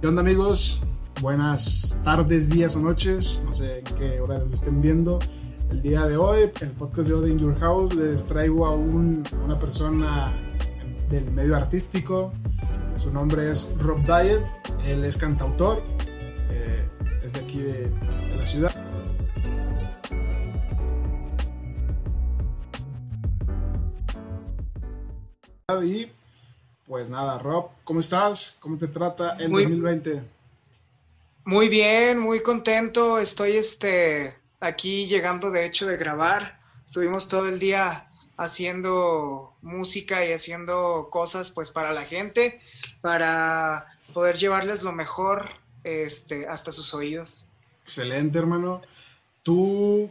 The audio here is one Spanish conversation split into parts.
¿Qué onda amigos? Buenas tardes, días o noches, no sé en qué hora lo estén viendo. El día de hoy, el podcast de Ode in Your House, les traigo a, un, una persona del medio artístico. Su nombre es Rob Diet, él es cantautor, eh, es de aquí de, de la ciudad. Y pues nada, Rob, ¿cómo estás? ¿Cómo te trata el Muy- 2020? Muy bien, muy contento. Estoy este aquí llegando de hecho de grabar. Estuvimos todo el día haciendo música y haciendo cosas pues para la gente, para poder llevarles lo mejor este hasta sus oídos. Excelente, hermano. ¿Tú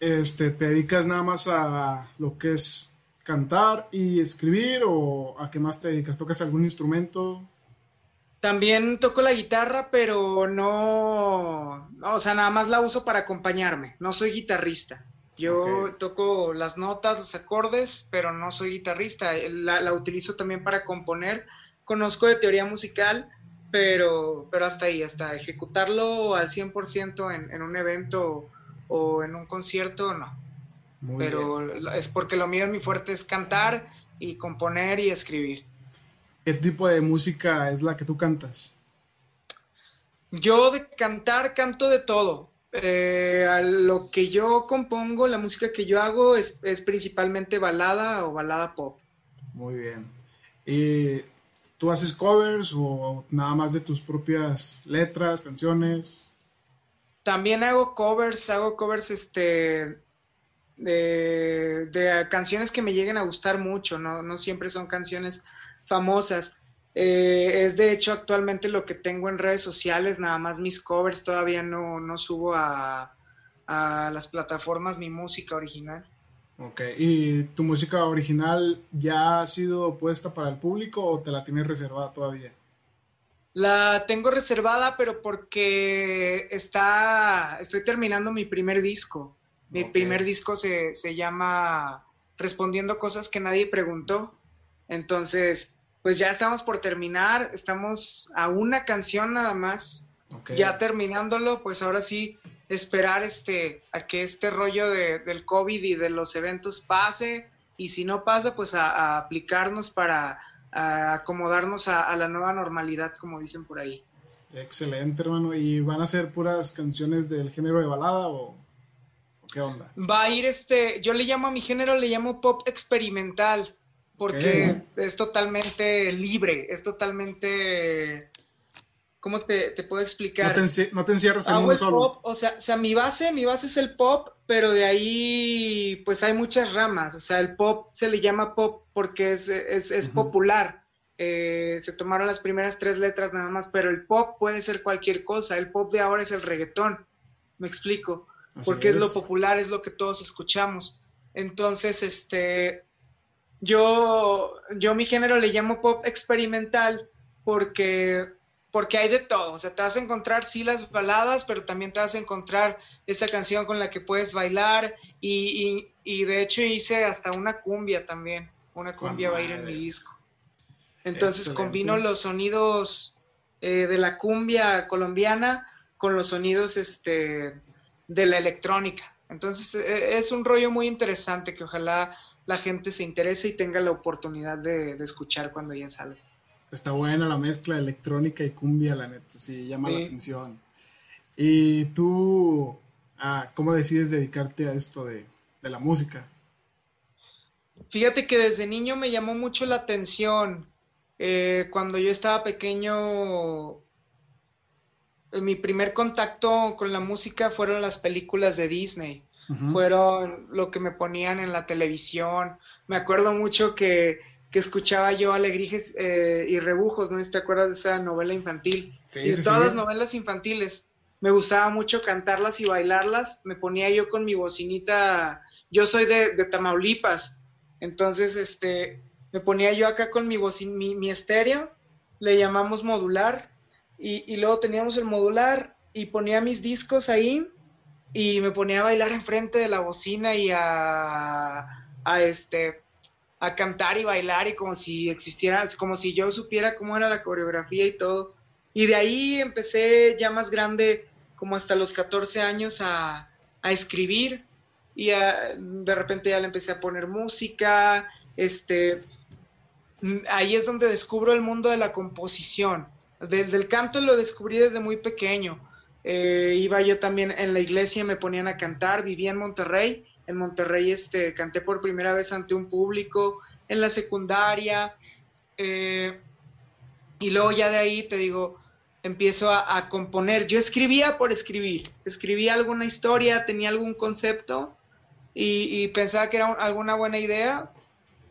este, te dedicas nada más a lo que es cantar y escribir o a qué más te dedicas? ¿Tocas algún instrumento? También toco la guitarra, pero no, no, o sea, nada más la uso para acompañarme. No soy guitarrista. Yo toco las notas, los acordes, pero no soy guitarrista. La, la utilizo también para componer. Conozco de teoría musical, pero, pero hasta ahí, hasta ejecutarlo al 100% en, en un evento o en un concierto, no. Muy pero bien. es porque lo mío, mi fuerte es cantar y componer y escribir. ¿Qué tipo de música es la que tú cantas? Yo de cantar canto de todo. Eh, a lo que yo compongo, la música que yo hago es, es principalmente balada o balada pop. Muy bien. ¿Y tú haces covers o nada más de tus propias letras, canciones? También hago covers, hago covers este de, de canciones que me lleguen a gustar mucho, no, no siempre son canciones famosas. Eh, es de hecho actualmente lo que tengo en redes sociales, nada más mis covers, todavía no, no subo a, a las plataformas mi música original. Ok. ¿Y tu música original ya ha sido puesta para el público o te la tienes reservada todavía? La tengo reservada, pero porque está, estoy terminando mi primer disco. Mi primer disco se, se llama Respondiendo cosas que nadie preguntó. Entonces, pues ya estamos por terminar, estamos a una canción nada más. Ya terminándolo, pues ahora sí esperar este a que este rollo de- del COVID y de los eventos pase y si no pasa, pues a, a aplicarnos para a acomodarnos a, a la nueva normalidad, como dicen por ahí. Excelente, hermano. ¿Y van a ser puras canciones del género de balada o qué onda? Va a ir este, yo le llamo a mi género, le llamo pop experimental, porque es totalmente libre, es totalmente, ¿cómo te, te puedo No explicar? te, enci- no te encierras en Hago uno el solo. pop, o sea, o sea, mi base, mi base es el pop, pero de ahí pues hay muchas ramas, o sea, el pop se le llama pop porque es, es, es popular. Eh, se tomaron las primeras tres letras nada más, pero el pop puede ser cualquier cosa, el pop de ahora es el reggaetón, me explico, Así porque es lo popular, es lo que todos escuchamos. Entonces, este, yo, yo mi género le llamo pop experimental porque, porque hay de todo. O sea, te vas a encontrar sí las baladas, pero también te vas a encontrar esa canción con la que puedes bailar. Y, y, y de hecho hice hasta una cumbia también. Una cumbia va a ir en mi disco. Entonces Excelente. combino los sonidos eh, de la cumbia colombiana con los sonidos este, de la electrónica. Entonces eh, es un rollo muy interesante que ojalá la gente se interese y tenga la oportunidad de, de escuchar cuando ya salga. Está buena la mezcla de electrónica y cumbia, la neta, sí, llama la atención. ¿Y tú, ah, cómo decides dedicarte a esto de, de la música? Fíjate que desde niño me llamó mucho la atención. Eh, cuando yo estaba pequeño, mi primer contacto con la música fueron las películas de Disney. Fueron lo que me ponían en la televisión. Me acuerdo mucho que, que escuchaba yo Alegrijes eh, y Rebujos, ¿no? ¿Te acuerdas de esa novela infantil? Sí, y sí, todas sí. las novelas infantiles. Me gustaba mucho cantarlas y bailarlas. Me ponía yo con mi bocinita. Yo soy de, de Tamaulipas. Entonces, este, me ponía yo acá con mi bocin, mi, mi estéreo. Le llamamos modular. Y, luego teníamos el modular y ponía mis discos ahí y me ponía a bailar enfrente de la bocina y a, a este a cantar y bailar y como si existiera, como si yo supiera cómo era la coreografía y todo. Y de ahí empecé ya más grande, como hasta los 14 años, a, a escribir y de repente ya le empecé a poner música, este, ahí es donde descubro el mundo de la composición. Del canto lo descubrí desde muy pequeño. Eh, iba yo también en la iglesia, me ponían a cantar, vivía en Monterrey. En Monterrey este, canté por primera vez ante un público, en la secundaria. Eh, y luego ya de ahí, te digo, empiezo a, componer. Yo escribía por escribir, escribía alguna historia, tenía algún concepto y, pensaba que era alguna buena idea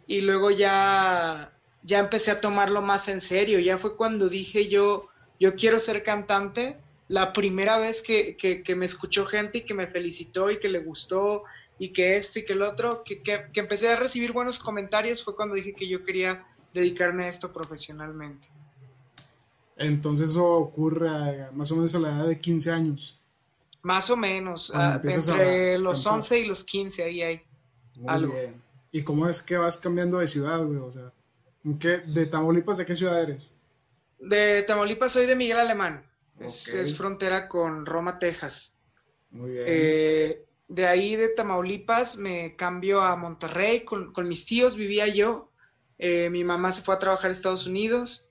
y luego ya, ya empecé a tomarlo más en serio. Ya fue cuando dije yo, yo quiero ser cantante. La primera vez que, me escuchó gente y que me felicitó y que le gustó y que esto y que el otro, que, que, empecé a recibir buenos comentarios fue cuando dije que yo quería dedicarme a esto profesionalmente. Entonces eso ocurre más o menos a la edad de 15 años. Más o menos, ah, entre los 11 y los 15, ahí hay Muy Bien. ¿Y cómo es que vas cambiando de ciudad, güey? O sea, ¿de Tamaulipas de qué ciudad eres? De Tamaulipas soy de Miguel Alemán. Es, frontera con Roma, Texas. Muy bien. Eh, de ahí de Tamaulipas me cambio a Monterrey. Con, mis tíos vivía yo. Eh, mi mamá se fue a trabajar a Estados Unidos.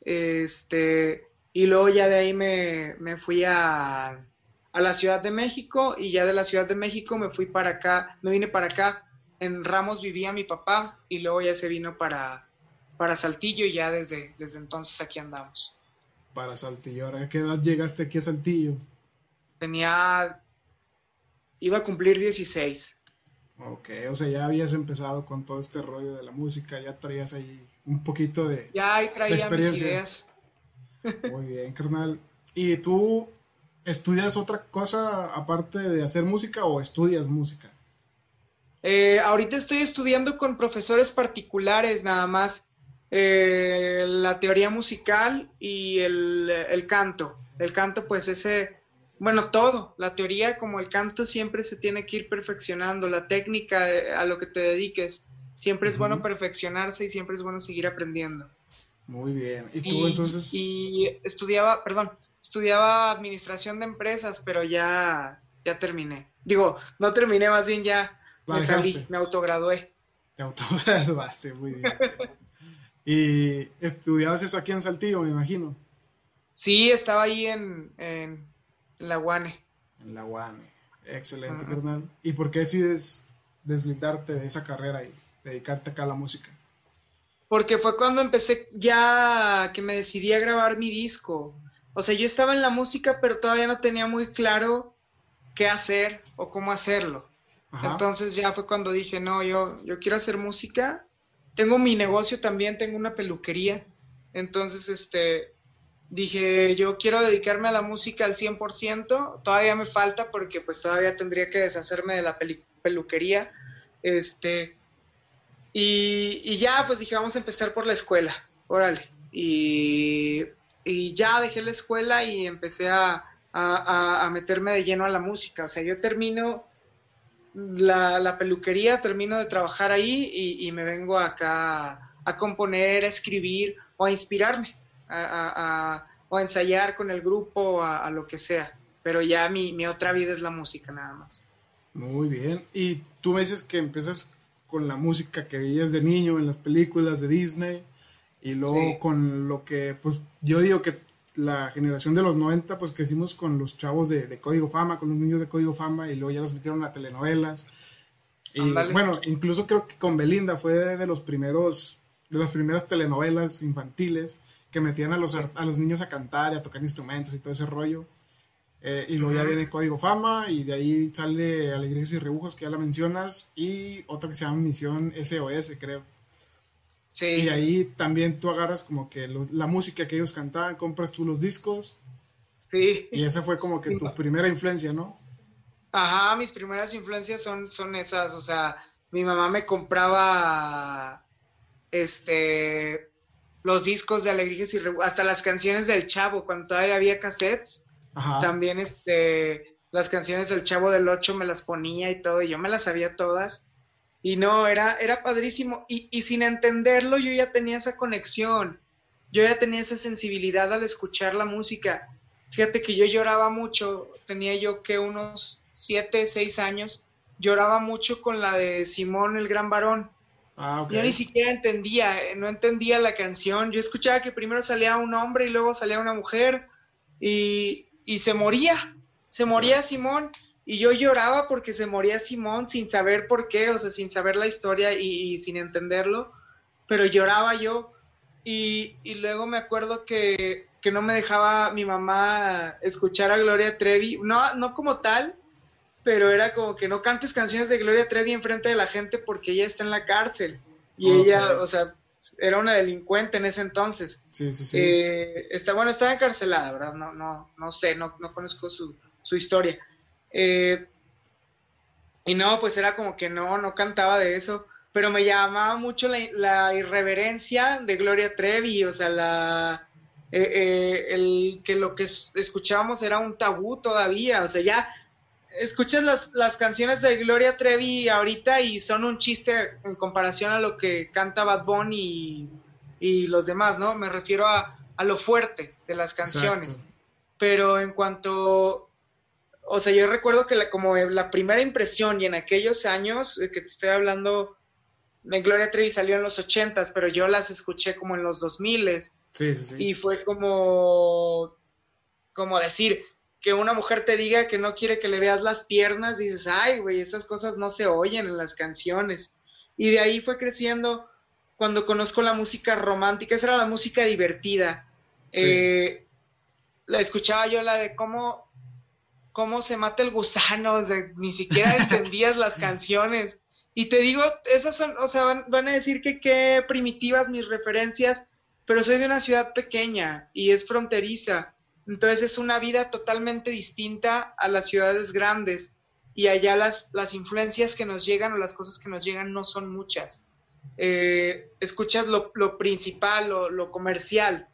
Este, y luego ya de ahí me, me fui a, a la Ciudad de México y ya de la Ciudad de México me fui para acá, me vine para acá. En Ramos vivía mi papá y luego ya se vino para, para Saltillo y ya desde, desde entonces aquí andamos. Para Saltillo, ¿a qué edad llegaste aquí a Saltillo? Tenía, iba a cumplir 16. Ok, o sea, ya habías empezado con todo este rollo de la música, ya traías ahí un poquito de, ya ahí traía Mis ideas. Muy bien, carnal. ¿Y tú ¿Estudias otra cosa aparte de hacer música o estudias música? Eh, ahorita estoy estudiando con profesores particulares nada más eh, la teoría musical y el, canto. El canto pues ese, bueno, todo, la teoría como el canto siempre se tiene que ir perfeccionando, la técnica eh, a lo que te dediques, siempre es bueno perfeccionarse y siempre es bueno seguir aprendiendo. Muy bien. ¿Y tú entonces? Y estudiaba, perdón, estudiaba administración de empresas, pero ya, ya terminé. Digo, no terminé, más bien ya me salí, me autogradué. Te autograduaste, muy bien. ¿Y estudiabas eso aquí en Saltillo, me imagino? Sí, estaba ahí en, en, la UANE. En la UANE. Excelente, carnal. ¿Y por qué decides deslindarte de esa carrera y dedicarte acá a la música? Porque fue cuando empecé ya que me decidí a grabar mi disco. O sea, yo estaba en la música, pero todavía no tenía muy claro qué hacer o cómo hacerlo. Entonces ya fue cuando dije, no, yo, yo quiero hacer música. Tengo mi negocio también, tengo una peluquería. Entonces, este, dije, yo quiero dedicarme a la música al 100%. Todavía me falta porque pues todavía tendría que deshacerme de la peluquería. Este, y, ya, pues dije, vamos a empezar por la escuela. Órale. Y y ya dejé la escuela y empecé a, meterme de lleno a la música. O sea, yo termino la, peluquería, termino de trabajar ahí y, me vengo acá a, componer, a escribir o a inspirarme, a, o a ensayar con el grupo, a, lo que sea. Pero ya mi, mi otra vida es la música nada más. Muy bien. Y tú me dices que empiezas con la música que veías de niño en las películas de Disney. Y luego con lo que, pues yo digo que la generación de los 90, pues crecimos con los chavos de, Código Fama, con los niños de Código Fama, y luego ya los metieron a telenovelas. Y bueno, incluso creo que con Belinda fue de, los primeros, de las primeras telenovelas infantiles que metían a los, a los niños a cantar y a tocar instrumentos y todo ese rollo. Eh, y luego ya viene Código Fama y de ahí sale Alegrías y Rebujos, que ya la mencionas, y otra que se llama Misión SOS, creo. Y ahí también tú agarras como que la música que ellos cantaban, compras tú los discos. Sí. Y esa fue como que tu primera influencia, ¿no? Ajá, mis primeras influencias son, son esas, o sea, mi mamá me compraba este los discos de Alegrías y hasta las canciones del Chavo, cuando todavía había cassettes, Ajá. también este las canciones del Chavo del 8 me las ponía y todo, y yo me las sabía todas. Y no, era, era padrísimo. Y, sin entenderlo, yo ya tenía esa conexión. yo ya tenía esa sensibilidad al escuchar la música. Fíjate que yo lloraba mucho, tenía yo que unos 7, 6 años, lloraba mucho con la de Simón el Gran Varón. Ah, Yo ni siquiera entendía, eh, no entendía la canción. Yo escuchaba que primero salía un hombre y luego salía una mujer y, se moría, se moría Simón. Y yo lloraba porque se moría Simón sin saber por qué, o sea, sin saber la historia y, sin entenderlo, pero lloraba yo. Y, luego me acuerdo que, que, no me dejaba mi mamá escuchar a Gloria Trevi, no, no como tal, pero era como que no cantes canciones de Gloria Trevi enfrente de la gente porque ella está en la cárcel. Y ella, o sea, era una delincuente en ese entonces. Sí, sí, sí. Eh, está, bueno, estaba encarcelada, ¿verdad? No, no, no sé, no, no conozco su, su historia. Eh, y no, pues era como que no, no cantaba de eso. Pero me llamaba mucho la, la irreverencia de Gloria Trevi, o sea, la, eh, el que lo que escuchábamos era un tabú todavía, o sea, ya escuchas las, las, canciones de Gloria Trevi ahorita y son un chiste en comparación a lo que canta Bad Bunny y, los demás, ¿no? Me refiero a, lo fuerte de las canciones. Pero en cuanto, o sea, yo recuerdo que la, como la primera impresión y en aquellos años que te estoy hablando, de Gloria Trevi salió en los ochentas, pero yo las escuché como en los dos miles. Sí, sí, sí. Y fue como, como decir, que una mujer te diga que no quiere que le veas las piernas, dices, ay, güey, esas cosas no se oyen en las canciones. Y de ahí fue creciendo cuando conozco la música romántica, esa era la música divertida. Eh, la escuchaba yo la de cómo, cómo se mata el gusano, ni siquiera entendías las canciones. Y te digo, esas son, o sea, van, a decir que qué primitivas mis referencias, pero soy de una ciudad pequeña y es fronteriza entonces es una vida totalmente distinta a las ciudades grandes y allá las, las influencias que nos llegan o las cosas que nos llegan no son muchas. Eh, escuchas lo, principal, lo, lo, comercial.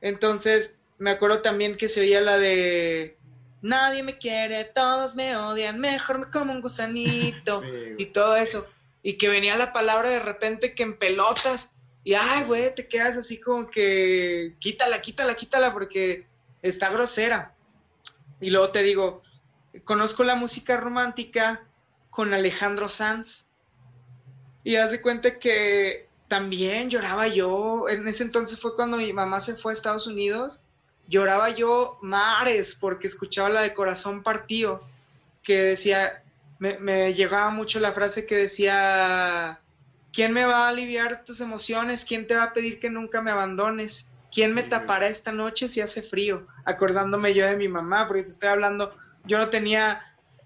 Entonces me acuerdo también que se oía la de Nadie me quiere, todos me odian, mejor me como un gusanito y todo eso. Y que venía la palabra de repente que en pelotas y ay, güey, te quedas así como que quítala, quítala, quítala porque está grosera. Y luego te digo, conozco la música romántica con Alejandro Sanz. Y haz de cuenta que también lloraba yo. En ese entonces fue cuando mi mamá se fue a Estados Unidos. Lloraba yo mares porque escuchaba la de corazón partido, que decía, me, me llegaba mucho la frase que decía, ¿quién me va a aliviar tus emociones? ¿Quién te va a pedir que nunca me abandones? ¿Quién me tapará esta noche si hace frío? Acordándome yo de mi mamá, porque te estoy hablando, yo no tenía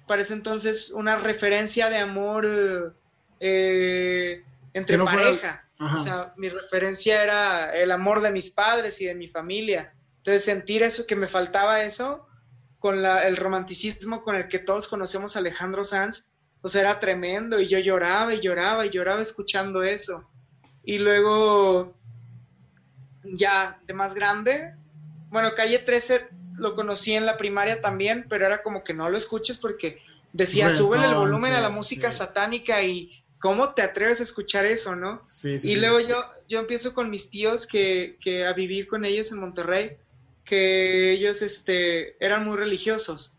para ese entonces una referencia de amor eh, entre pareja. O sea, mi referencia era el amor de mis padres y de mi familia. Entonces sentir eso, que me faltaba eso, con el romanticismo con el que todos conocemos a Alejandro Sanz, pues era tremendo y yo lloraba y lloraba y lloraba escuchando eso. Y luego ya de más grande. Bueno, Calle 13 lo conocí en la primaria también, pero era como que no lo escuches porque decía, sube el volumen a la música satánica y ¿cómo te atreves a escuchar eso, no? Sí, y luego yo, yo empiezo con mis tíos que, que, a vivir con ellos en Monterrey, que ellos este, eran muy religiosos.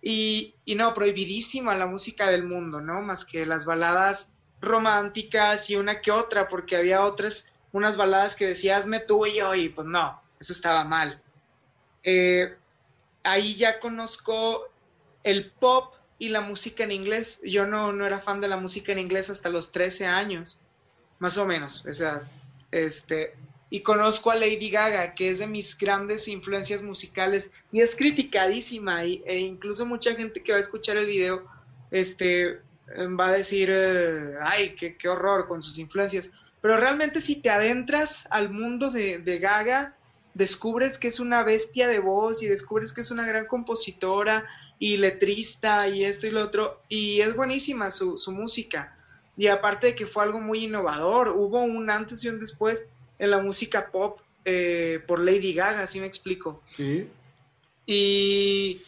Y, y no, prohibidísima la música del mundo, ¿no? Más que las baladas románticas y una que otra, porque había otras unas baladas que decía, hazme tú y yo, y pues no, eso estaba mal. Eh, ahí ya conozco el pop y la música en inglés. Yo no, no era fan de la música en inglés hasta los 13 años, más o menos. O sea, este, y conozco a Lady Gaga, que es de mis grandes influencias musicales y es criticadísima e incluso mucha gente que va a escuchar el video este, va a decir, eh, ay, qué, qué horror con sus influencias. Pero realmente si te adentras al mundo de, Gaga, descubres que es una bestia de voz y descubres que es una gran compositora y letrista y esto y lo otro. Y es buenísima su, música. Y aparte de que fue algo muy innovador, hubo un antes y un después en la música pop eh, por Lady Gaga, así me explico. Sí. Y,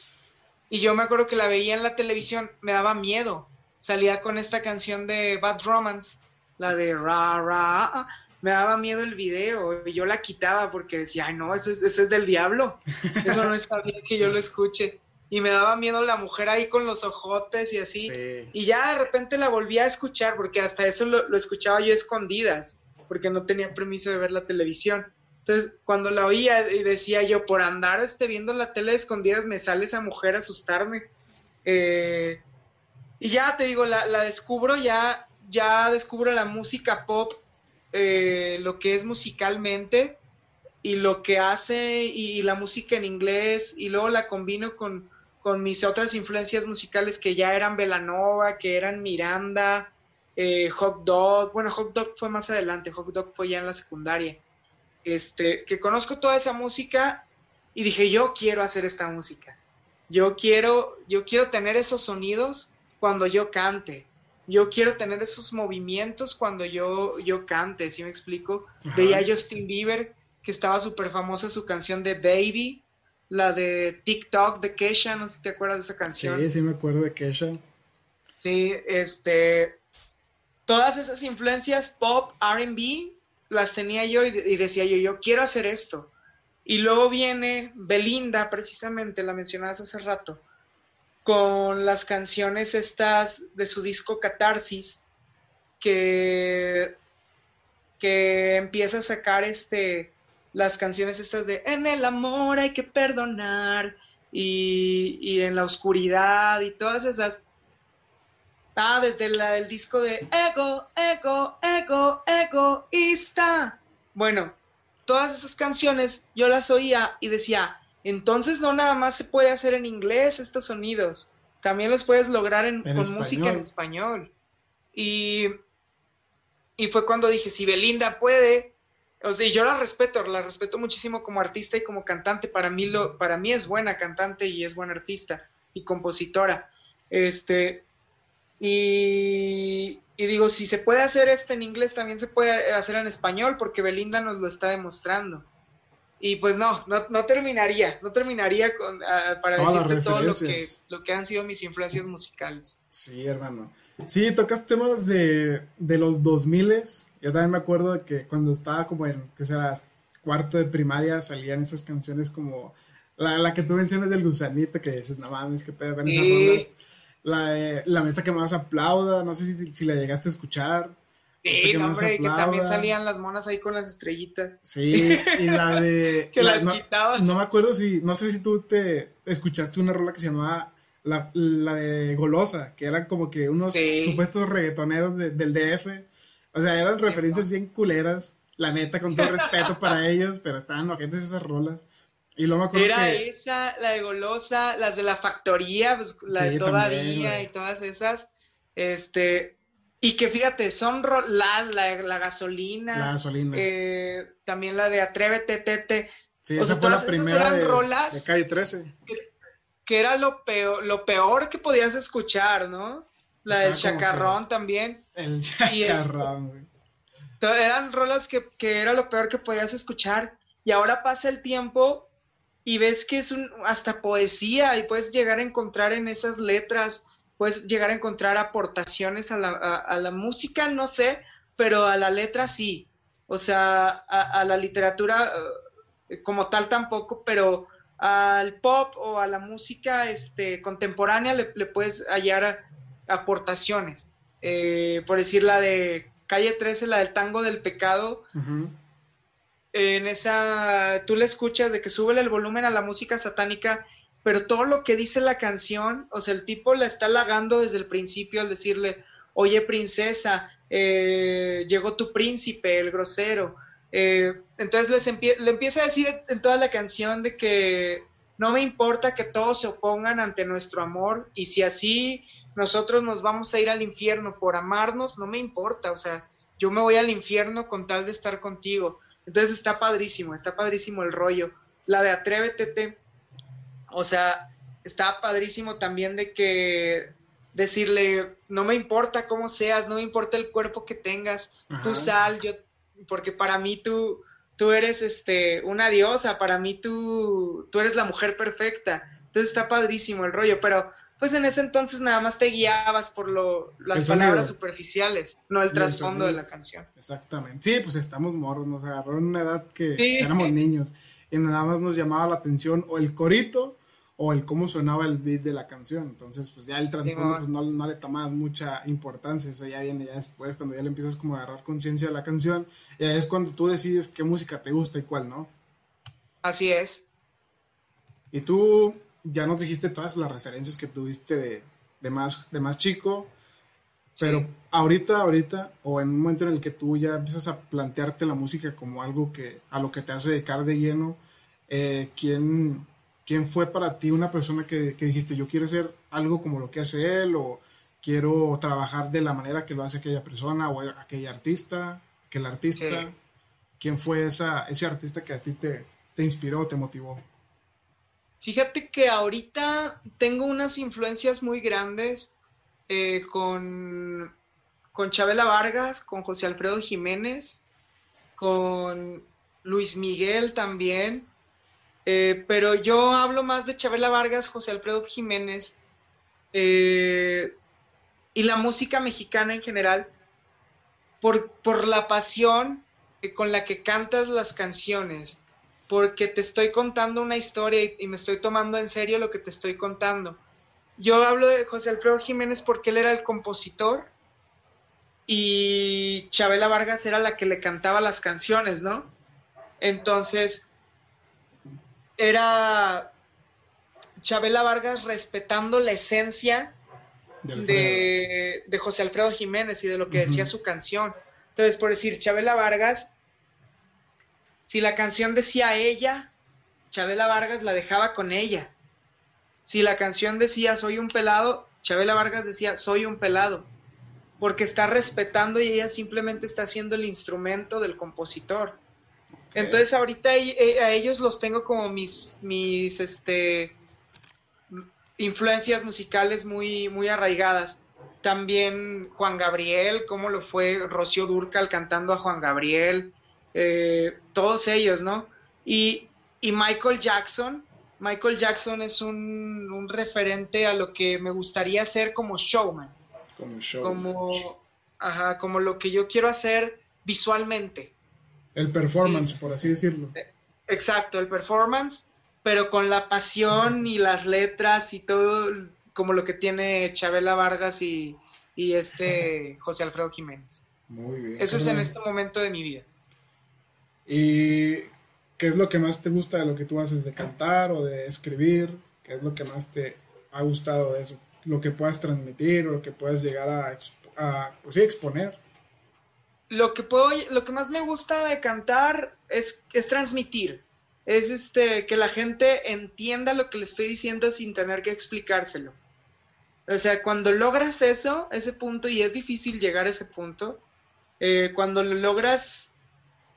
y yo me acuerdo que la veía en la televisión, me daba miedo. Salía con esta canción de Bad Romance la de ra, ra, me daba miedo el video y yo la quitaba porque decía, ay no, ese es, ese es del diablo, eso no está bien que yo lo escuche. Y me daba miedo la mujer ahí con los ojotes y así. Y ya de repente la volví a escuchar porque hasta eso lo, lo escuchaba yo escondidas porque no tenía permiso de ver la televisión. Entonces, cuando la oía y decía yo, por andar este, viendo la tele escondidas, me sale esa mujer a asustarme. Eh, y ya te digo, la, descubro, ya, ya descubro la música pop, eh, lo que es musicalmente y lo que hace y, la música en inglés y luego la combino con, con mis otras influencias musicales que ya eran Velanova, que eran Miranda, eh, Hot Dog, bueno, Hot Dog fue más adelante, Hot Dog fue ya en la secundaria, este, que conozco toda esa música y dije, yo quiero hacer esta música, yo quiero, yo quiero tener esos sonidos cuando yo cante, yo quiero tener esos movimientos cuando yo, yo cante, ¿sí me explico? Veía a Justin Bieber, que estaba súper famosa su canción de Baby, la de TikTok de Kesha, no sé si te acuerdas de esa canción. Sí, sí me acuerdo de Kesha. Sí, este, todas esas influencias pop, RB, las tenía yo y, decía yo, yo quiero hacer esto. Y luego viene Belinda, precisamente, la mencionabas hace rato, con las canciones estas de su disco Catarsis, que, que empieza a sacar este, las canciones estas de En el amor hay que perdonar y, y en la oscuridad y todas esas Ah, desde la, el disco de Ego, Ego, Ego, Egoísta. Bueno, todas esas canciones yo las oía y decía, entonces no nada más se puede hacer en inglés estos sonidos, también los puedes lograr en, con música en español. Y, y fue cuando dije, si Belinda puede, o sea, yo la respeto, la respeto muchísimo como artista y como cantante, para mí, lo, para mí es buena cantante y es buena artista y compositora. Este, y, digo, si se puede hacer esto en inglés, también se puede hacer en español, porque Belinda nos lo está demostrando. Y pues no, no, terminaría, no terminaría con, para decirte todo lo que, lo que han sido mis influencias musicales. Sí, hermano. Sí, tocas temas de, de los 2000 Yo también me acuerdo de que cuando estaba como en, que será, cuarto de primaria, salían esas canciones como la, la que tú mencionas del gusanito, que dices, no mames, qué pedo con esas rolas la, la mesa que más aplauda, no sé si, si la llegaste a escuchar. Sí, no, hombre, que también salían las monas ahí con las estrellitas. Sí, y la de... que las no, quitabas. No me acuerdo si, no sé si tú te escuchaste una rola que se llamaba la, la de Golosa, que eran como que unos supuestos reggaetoneros del DF. O sea, eran referencias bien culeras, la neta, con todo respeto para ellos, pero estaban ojentes esas rolas. Y lo me acuerdo Era esa, la de Golosa, las de la factoría, pues, la de Todavía y todas esas. Este, y que fíjate, son la, la, la gasolina. La gasolina. Eh, también la de Atrévete, Tete. Sí, esa fue la primera de, de, Calle 13. Que, era lo peor, lo peor que podías escuchar, ¿no? La del chacarrón también. El chacarrón, güey. Eran rolas que, que era lo peor que podías escuchar. Y ahora pasa el tiempo y ves que es un, hasta poesía y puedes llegar a encontrar en esas letras, puedes llegar a encontrar aportaciones a la, a, la música, no sé, pero a la letra sí. O sea, a, la literatura eh, como tal tampoco, pero al pop o a la música este, contemporánea le, puedes hallar aportaciones. Eh, por decir la de Calle 13, la del tango del pecado, en esa, tú le escuchas de que sube el volumen a la música satánica, pero todo lo que dice la canción, o sea, el tipo la está halagando desde el principio al decirle, oye princesa, eh, llegó tu príncipe, el grosero. Eh, entonces les le empieza a decir en toda la canción de que no me importa que todos se opongan ante nuestro amor y si así nosotros nos vamos a ir al infierno por amarnos, no me importa, o sea, yo me voy al infierno con tal de estar contigo. Entonces está padrísimo, está padrísimo el rollo. La de Atrévete, o sea, está padrísimo también de que decirle, no me importa cómo seas, no me importa el cuerpo que tengas, tú sal, yo, porque para mí tú, tú eres este, una diosa, para mí tú, tú eres la mujer perfecta. Entonces está padrísimo el rollo, pero pues en ese entonces nada más te guiabas por lo, las palabras superficiales, no el trasfondo de la canción. Exactamente. Sí, pues estamos morros, nos agarró en una edad que éramos niños y nada más nos llamaba la atención o el corito o el cómo sonaba el beat de la canción. Entonces, pues ya el trasfondo pues, no, le tomabas mucha importancia. Eso ya viene ya después, cuando ya le empiezas como a agarrar conciencia de la canción. Ya es cuando tú decides qué música te gusta y cuál no. Así es. Y tú ya nos dijiste todas las referencias que tuviste de, más, de más chico. Pero ahorita, ahorita, o en un momento en el que tú ya empiezas a plantearte la música como algo que a lo que te hace dedicar de lleno, eh, ¿quién, ¿quién fue para ti una persona que, dijiste, yo quiero hacer algo como lo que hace él, o quiero trabajar de la manera que lo hace aquella persona, o aquella artista, que el artista? ¿Quién fue esa, ese artista que a ti te, te inspiró, te motivó? Fíjate que ahorita tengo unas influencias muy grandes eh, con, con Chabela Vargas, con José Alfredo Jiménez, con Luis Miguel también. Eh, pero yo hablo más de Chabela Vargas, José Alfredo Jiménez eh, y la música mexicana en general por, por la pasión con la que cantas las canciones, porque te estoy contando una historia y, me estoy tomando en serio lo que te estoy contando. Yo hablo de José Alfredo Jiménez porque él era el compositor y Chabela Vargas era la que le cantaba las canciones, ¿no? Entonces, era Chabela Vargas respetando la esencia de, José Alfredo Jiménez y de lo que decía su canción. Entonces, por decir, Chabela Vargas, si la canción decía ella, Chabela Vargas la dejaba con ella. Si la canción decía soy un pelado, Chabela Vargas decía soy un pelado, porque está respetando y ella simplemente está haciendo el instrumento del compositor. Entonces ahorita eh, a ellos los tengo como mis, mis este, influencias musicales muy, muy arraigadas. También Juan Gabriel, como lo fue Rocío Durcal cantando a Juan Gabriel, eh, todos ellos, ¿no? Y, Michael Jackson, Michael Jackson es un, referente a lo que me gustaría hacer como showman. Como showman. Como, ajá, como lo que yo quiero hacer visualmente. El performance, por así decirlo. Exacto, el performance, pero con la pasión y las letras y todo, como lo que tiene Chabela Vargas y, este José Alfredo Jiménez. Muy bien. Eso es en este momento de mi vida. ¿Y qué es lo que más te gusta de lo que tú haces de cantar o de escribir? ¿Qué es lo que más te ha gustado de eso? Lo que puedas transmitir o lo que puedas llegar a, pues exponer lo que puedo, lo que más me gusta de cantar es, es transmitir. Es este, que la gente entienda lo que le estoy diciendo sin tener que explicárselo. O sea, cuando logras eso, ese punto, y es difícil llegar a ese punto, eh, cuando lo logras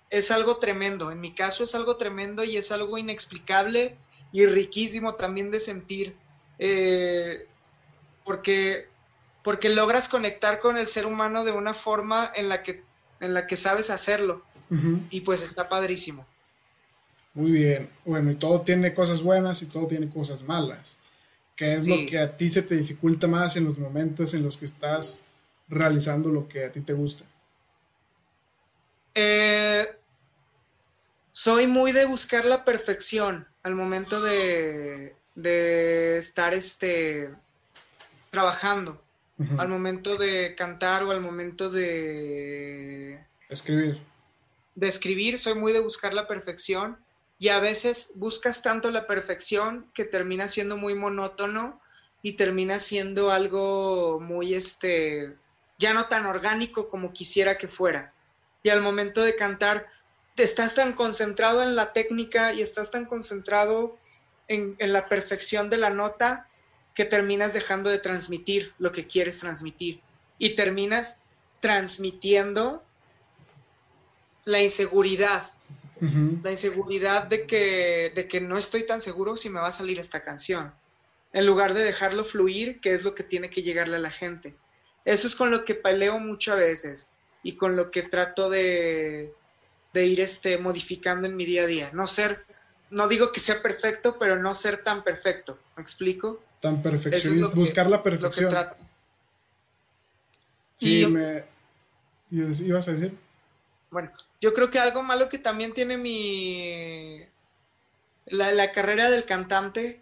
es algo tremendo. En mi caso es algo tremendo y es algo inexplicable y riquísimo también de sentir. Eh, porque, porque logras conectar con el ser humano de una forma en la que en la que sabes hacerlo. Y pues está padrísimo. Muy bien. Bueno, y todo tiene cosas buenas y todo tiene cosas malas. ¿Qué es lo que a ti se te dificulta más en los momentos en los que estás realizando lo que a ti te gusta? Eh, soy muy de buscar la perfección al momento de, de estar este, trabajando al momento de cantar o al momento de... Escribir. De escribir, soy muy de buscar la perfección y a veces buscas tanto la perfección que termina siendo muy monótono y termina siendo algo muy, este, ya no tan orgánico como quisiera que fuera. Y al momento de cantar, te estás tan concentrado en la técnica y estás tan concentrado en, en la perfección de la nota que terminas dejando de transmitir lo que quieres transmitir y terminas transmitiendo la inseguridad, la inseguridad de que, de que no estoy tan seguro si me va a salir esta canción, en lugar de dejarlo fluir, que es lo que tiene que llegarle a la gente. Eso es con lo que peleo mucho a veces y con lo que trato de, de ir este, modificando en mi día a día. No ser no digo que sea perfecto, pero no ser tan perfecto. ¿Me explico? Tan perfeccionista, buscar la perfección. Sí, me. ¿Ibas a decir? Bueno, yo creo que algo malo que también tiene mi. La, la carrera del cantante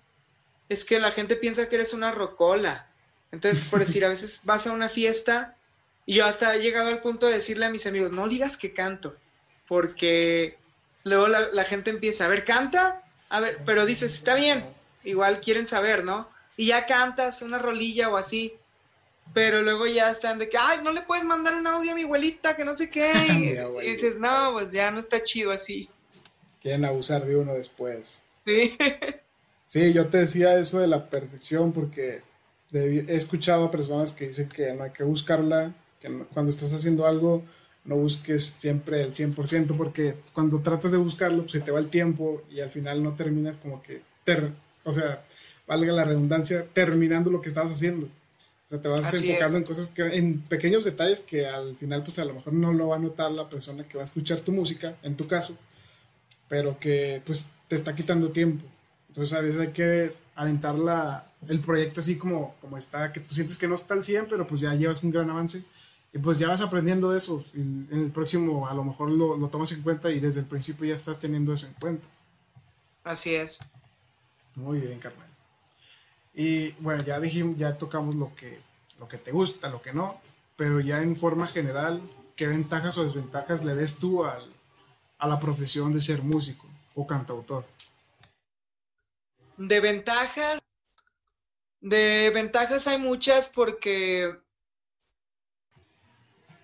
es que la gente piensa que eres una rocola. Entonces, por decir, a veces vas a una fiesta y yo hasta he llegado al punto de decirle a mis amigos, no digas que canto, porque luego la, gente empieza, a ver, canta, a ver, pero dices, está bien, igual quieren saber, ¿no? Y ya cantas una rolilla o así, pero luego ya están de que, ay, no le puedes mandar un audio a mi abuelita, que no sé qué, y, dices, no, pues ya no está chido así. Quieren abusar de uno después. Sí. sí, yo te decía eso de la perfección porque he escuchado a personas que dicen que no hay que buscarla, que cuando estás haciendo algo no busques siempre el 100% porque cuando tratas de buscarlo pues, se te va el tiempo y al final no terminas como que, o sea, valga la redundancia, terminando lo que estabas haciendo. O sea, te vas enfocando en cosas que, en pequeños detalles que al final pues a lo mejor no lo va a notar la persona que va a escuchar tu música, en tu caso, pero que pues te está quitando tiempo. Entonces a veces hay que aventar la, el proyecto así como, como está, que tú sientes que no está al 100, pero pues ya llevas un gran avance y pues ya vas aprendiendo eso. En, el próximo a lo mejor lo, lo, tomas en cuenta y desde el principio ya estás teniendo eso en cuenta. Así es. Muy bien, Carmen. Y bueno, ya dijimos, ya tocamos lo que, lo que te gusta, lo que no, pero ya en forma general, ¿qué ventajas o desventajas le ves tú al, a la profesión de ser músico o cantautor? De ventajas, de ventajas hay muchas porque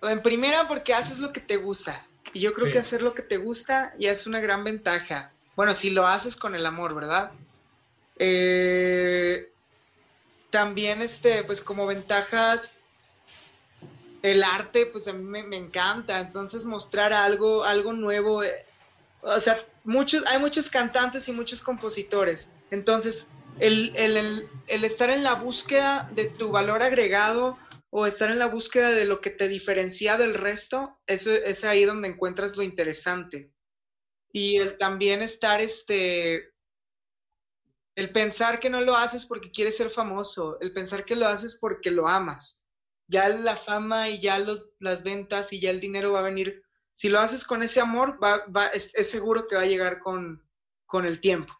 en primera, porque haces lo que te gusta. Y yo creo que hacer lo que te gusta ya es una gran ventaja. Bueno, si lo haces con el amor, ¿verdad? Eh, también, este, pues como ventajas, el arte, pues a mí me, encanta. Entonces, mostrar algo, algo nuevo. Eh, o sea, muchos, hay muchos cantantes y muchos compositores. Entonces, el, el estar en la búsqueda de tu valor agregado o estar en la búsqueda de lo que te diferencia del resto, eso es ahí donde encuentras lo interesante. Y el también estar, este, el pensar que no lo haces porque quieres ser famoso, el pensar que lo haces porque lo amas. Ya la fama y ya los, las ventas y ya el dinero va a venir. Si lo haces con ese amor, va, va, es, seguro que va a llegar con, con el tiempo.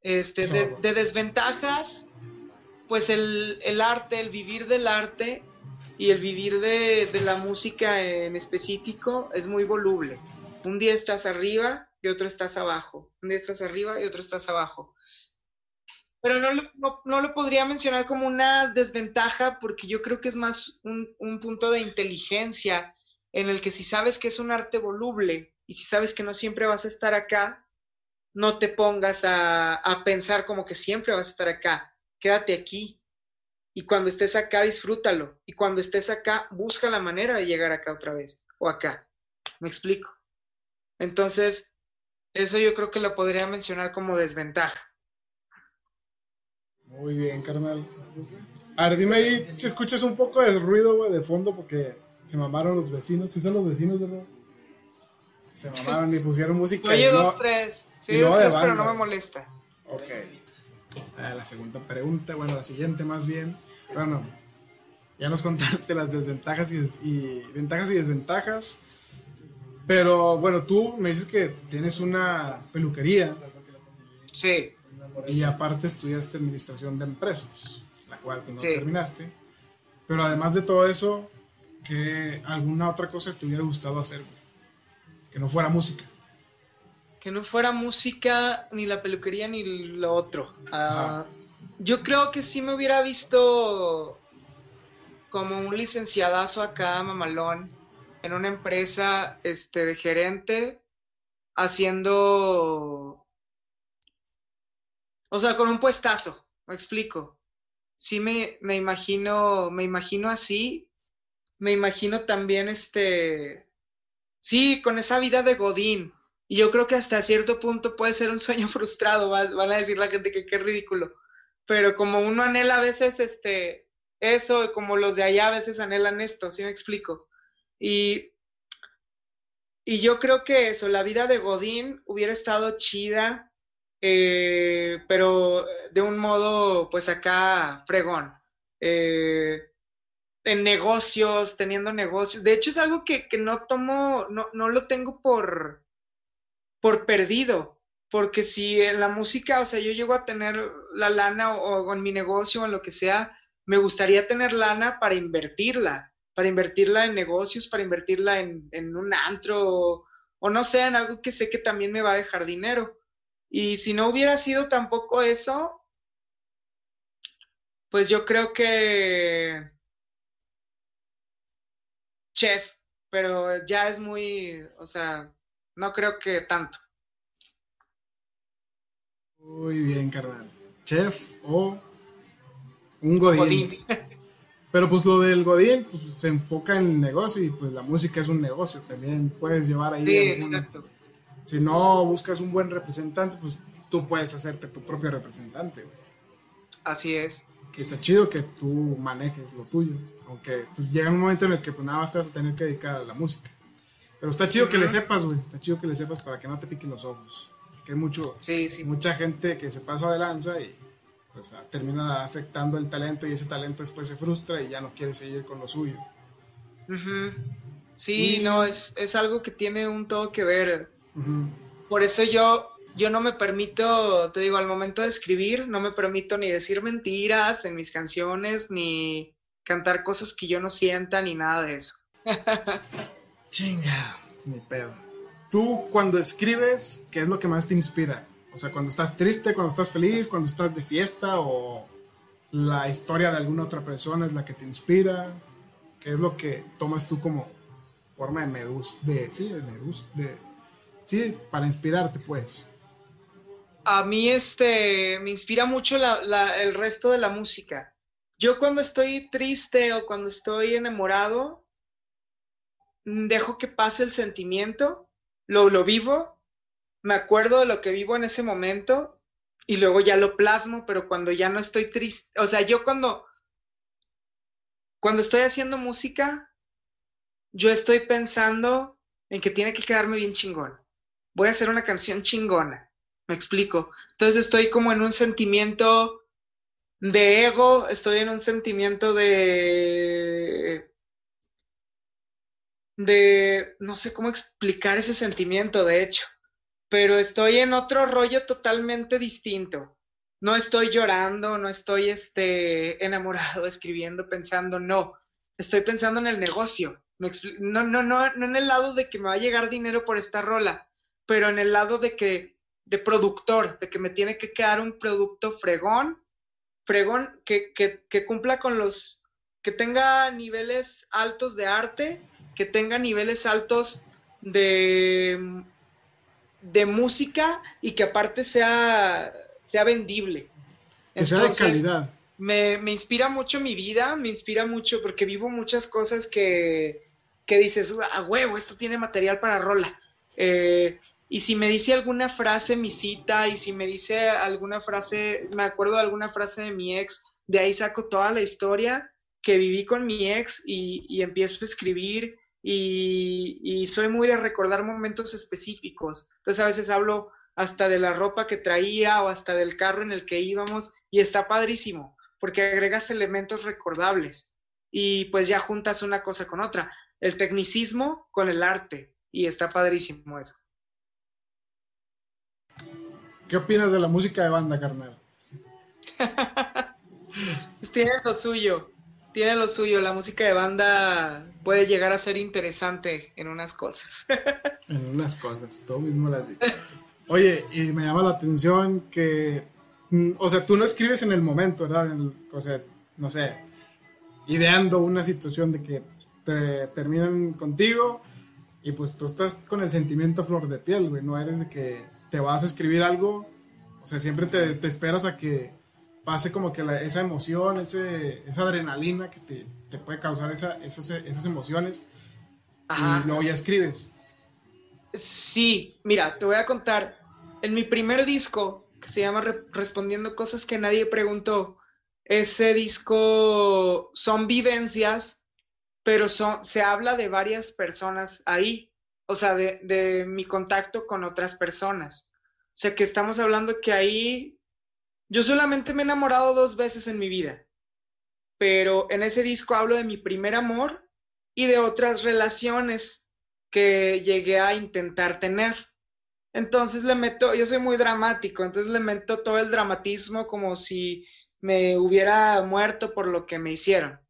Este, de desventajas, pues el, arte, el vivir del arte y el vivir de, la música en específico es muy voluble. Un día estás arriba y otro estás abajo. Un día estás arriba y otro estás abajo. Pero no, no, lo podría mencionar como una desventaja porque yo creo que es más un, punto de inteligencia en el que si sabes que es un arte voluble y si sabes que no siempre vas a estar acá, no te pongas a, a pensar como que siempre vas a estar acá quédate aquí. Y cuando estés acá, disfrútalo. Y cuando estés acá, busca la manera de llegar acá otra vez o acá. ¿Me explico? Entonces, eso yo creo que lo podría mencionar como desventaja. Muy bien, carnal. A ver, dime ahí si escuchas un poco del ruido, güey, de fondo, porque se mamaron los vecinos. ¿Sí son los vecinos, verdad? Se mamaron y pusieron música. Oye, dos, tres. Sí, dos, tres, pero no me molesta. Ok la segunda pregunta, bueno, la siguiente más bien. Bueno, ya nos contaste las desventajas y, ventajas y desventajas. Pero bueno, tú me dices que tienes una peluquería. Sí. Y aparte estudiaste administración de empresas, la cual pues, no terminaste. Pero además de todo eso, ¿qué alguna otra cosa te hubiera gustado hacer? Que no fuera música que no fuera música, ni la peluquería, ni lo otro. Ah, yo creo que sí me hubiera visto como un licenciadazo acá, mamalón, en una empresa este, de gerente, haciendo. O sea, con un puestazo, me explico. Sí me, me imagino, me imagino así. Me imagino también este. Sí, con esa vida de Godín, y yo creo que hasta cierto punto puede ser un sueño frustrado, van a decir la gente que qué ridículo. Pero como uno anhela a veces este, eso, como los de allá a veces anhelan esto, ¿sí me explico? Y, y yo creo que eso, la vida de Godín hubiera estado chida, eh, pero de un modo, pues acá, fregón. Eh, en negocios, teniendo negocios. De hecho, es algo que, no tomo, no, no, lo tengo por, por perdido, porque si en la música, o sea, yo llego a tener la lana o, en mi negocio o en lo que sea, me gustaría tener lana para invertirla, para invertirla en negocios, para invertirla en, en un antro o, o no sé, en algo que sé que también me va a dejar dinero. Y si no hubiera sido tampoco eso, pues yo creo que chef, pero ya es muy, o sea, no creo que tanto. Muy bien, carnal. Chef o un godín. Pero pues lo del godín pues, se enfoca en el negocio y pues la música es un negocio. También puedes llevar ahí. Sí, exacto. Si no buscas un buen representante, pues tú puedes hacerte tu propio representante. Así es. Que está chido que tú manejes lo tuyo. Aunque pues llega un momento en el que pues nada más te vas a tener que dedicar a la música. Pero está chido que le sepas, güey. Está chido que le sepas para que no te piquen los ojos. Porque hay mucho, mucha gente que se pasa de lanza y pues termina afectando el talento y ese talento después se frustra y ya no quiere seguir con lo suyo. Sí, no, es, es, algo que tiene un todo que ver. Por eso yo, yo no me permito, te digo, al momento de escribir, no me permito ni decir mentiras en mis canciones, ni cantar cosas que yo no sienta ni nada de eso. Chinga, ni pedo. Tú cuando escribes, ¿qué es lo que más te inspira? O sea, cuando estás triste, cuando estás feliz, cuando estás de fiesta o la historia de alguna otra persona es la que te inspira. ¿Qué es lo que tomas tú como forma de medus, de, sí, de medus, de, sí, para inspirarte pues? A mí este, me inspira mucho el resto de la música. Yo cuando estoy triste o cuando estoy enamorado, dejo que pase el sentimiento, lo, lo vivo, me acuerdo de lo que vivo en ese momento y luego ya lo plasmo, pero cuando ya no estoy triste, o sea, yo cuando, cuando estoy haciendo música, yo estoy pensando en que tiene que quedarme bien chingón. Voy a hacer una canción chingona, me explico. Entonces estoy como en un sentimiento de ego, estoy en un sentimiento de... de... no sé cómo explicar ese sentimiento, de hecho, pero estoy en otro rollo totalmente distinto. No estoy llorando, no estoy este, enamorado, escribiendo, pensando, no, estoy pensando en el negocio. No, no, no, no en el lado de que me va a llegar dinero por esta rola, pero en el lado de que, de productor, de que me tiene que quedar un producto fregón fregón, que, cumpla con los, que tenga niveles altos de arte, que tenga niveles altos de, de música y que aparte sea, sea vendible. Que sea de calidad. Me, inspira mucho mi vida, me inspira mucho porque vivo muchas cosas que, que dices, a huevo, esto tiene material para rola. Eh, y si me dice alguna frase mi cita y si me dice alguna frase, me acuerdo de alguna frase de mi ex, de ahí saco toda la historia que viví con mi ex y, empiezo a escribir y, soy muy de recordar momentos específicos. Entonces a veces hablo hasta de la ropa que traía o hasta del carro en el que íbamos y está padrísimo porque agregas elementos recordables y pues ya juntas una cosa con otra, el tecnicismo con el arte y está padrísimo eso. ¿Qué opinas de la música de banda, carnal? pues tiene lo suyo, tiene lo suyo. La música de banda puede llegar a ser interesante en unas cosas. en unas cosas, tú mismo las dices. Oye, y me llama la atención que, mm, o sea, tú no escribes en el momento, ¿verdad? o sea, no sé, ideando una situación de que te terminan contigo y pues tú estás con el sentimiento flor de piel, güey, no eres de que te vas a escribir algo, o sea, siempre te, esperas a que pase como que esa emoción, ese, esa adrenalina que te, puede causar esa, esas, emociones y luego ya escribes. Sí, mira, te voy a contar. En mi primer disco, que se llama Respondiendo Cosas que Nadie Preguntó, ese disco son vivencias, pero son, se habla de varias personas ahí. o sea, de, de mi contacto con otras personas. O sea, que estamos hablando que ahí yo solamente me he enamorado dos veces en mi vida, pero en ese disco hablo de mi primer amor y de otras relaciones que llegué a intentar tener. Entonces le meto, yo soy muy dramático, entonces le meto todo el dramatismo como si me hubiera muerto por lo que me hicieron.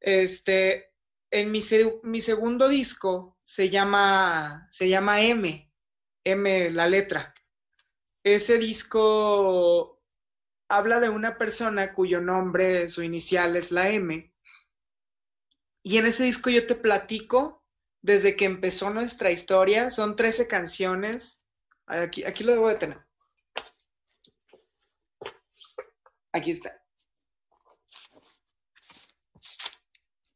Este, en mi, segundo disco se llama, se llama M, M la letra. Ese disco habla de una persona cuyo nombre, su inicial es la M. Y en ese disco yo te platico desde que empezó nuestra historia. Son 13 canciones. Aquí, aquí lo debo de tener. Aquí está.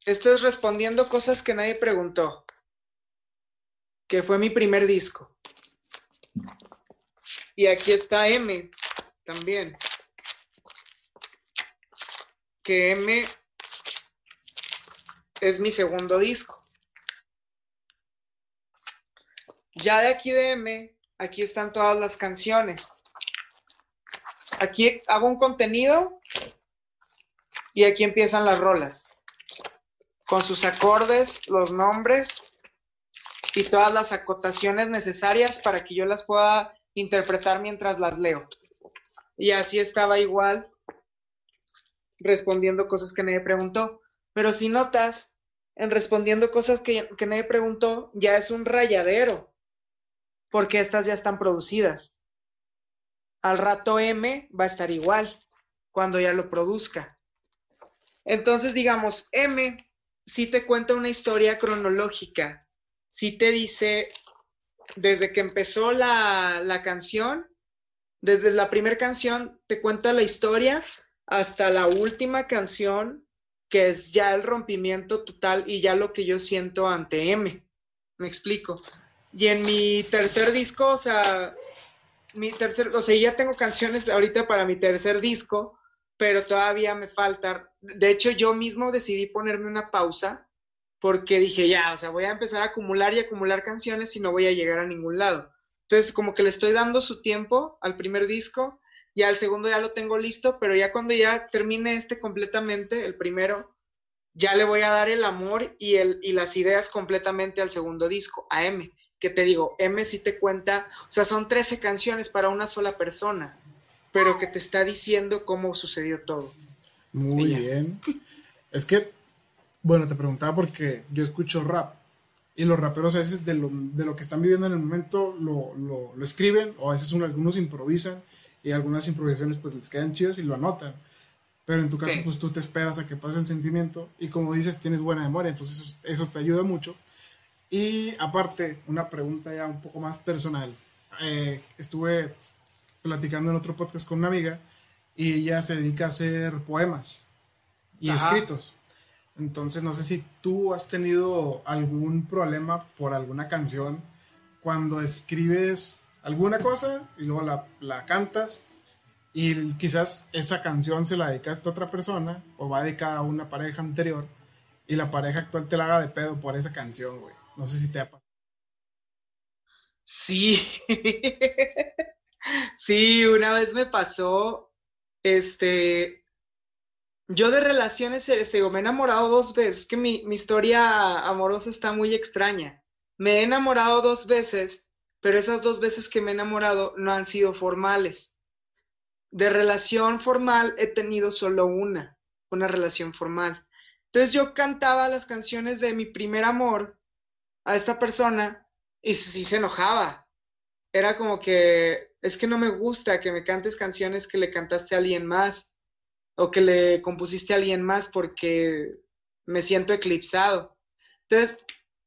Esto es respondiendo cosas que nadie preguntó, que fue mi primer disco. Y aquí está M también. Que M es mi segundo disco. Ya de aquí de M, aquí están todas las canciones. Aquí hago un contenido y aquí empiezan las rolas. Con sus acordes, los nombres y todas las acotaciones necesarias para que yo las pueda interpretar mientras las leo. Y así estaba igual respondiendo cosas que nadie preguntó. Pero si notas, en respondiendo cosas que, nadie preguntó, ya es un rayadero, porque estas ya están producidas. Al rato M va a estar igual, cuando ya lo produzca. Entonces, digamos, M si te cuenta una historia cronológica, si te dice desde que empezó la, la canción, desde la primera canción te cuenta la historia hasta la última canción, que es ya el rompimiento total y ya lo que yo siento ante M. Me explico. Y en mi tercer disco, o sea, mi tercer, o sea, ya tengo canciones ahorita para mi tercer disco, pero todavía me falta. De hecho, yo mismo decidí ponerme una pausa porque dije, ya, o sea, voy a empezar a acumular y acumular canciones y no voy a llegar a ningún lado. Entonces, como que le estoy dando su tiempo al primer disco, y al segundo ya lo tengo listo, pero ya cuando ya termine este completamente, el primero, ya le voy a dar el amor y, el, y las ideas completamente al segundo disco, a M, que te digo, M sí te cuenta, o sea, son 13 canciones para una sola persona, pero que te está diciendo cómo sucedió todo. Muy bien. Es que bueno, te preguntaba porque yo escucho rap y los raperos a veces de lo, de lo que están viviendo en el momento lo, lo, lo escriben o a veces algunos improvisan y algunas improvisaciones pues les quedan chidas y lo anotan. Pero en tu caso pues tú te esperas a que pase el sentimiento y como dices tienes buena memoria, entonces eso, te ayuda mucho. Y aparte, una pregunta ya un poco más personal. Eh, estuve platicando en otro podcast con una amiga y ella se dedica a hacer poemas y escritos. Entonces, no sé si tú has tenido algún problema por alguna canción cuando escribes alguna cosa y luego la, cantas y quizás esa canción se la dedicaste a otra persona o va dedicada a una pareja anterior y la pareja actual te la haga de pedo por esa canción, güey. No sé si te ha pasado. Sí. sí, una vez me pasó, este, yo de relaciones, este, digo, me he enamorado dos veces, que mi, mi historia amorosa está muy extraña. Me he enamorado dos veces, pero esas dos veces que me he enamorado no han sido formales. De relación formal he tenido solo una, una relación formal. Entonces yo cantaba las canciones de mi primer amor a esta persona y sí se enojaba. Era como que, es que no me gusta que me cantes canciones que le cantaste a alguien más o que le compusiste a alguien más porque me siento eclipsado. Entonces,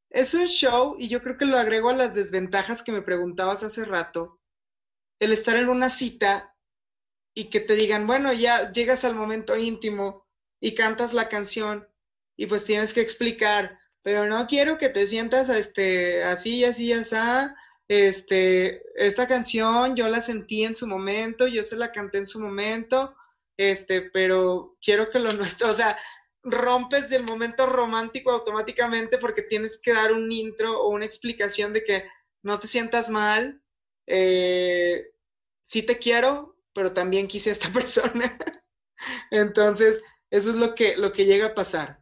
es un show y yo creo que lo agrego a las desventajas que me preguntabas hace rato. El estar en una cita y que te digan, bueno, ya llegas al momento íntimo y cantas la canción y pues tienes que explicar, pero no quiero que te sientas este, así, así, así, este, esta canción yo la sentí en su momento, yo se la canté en su momento, este, pero quiero que lo nuestro, o sea, rompes del momento romántico automáticamente porque tienes que dar un intro o una explicación de que no te sientas mal, eh, sí te quiero, pero también quise a esta persona. Entonces, eso es lo que, lo que llega a pasar.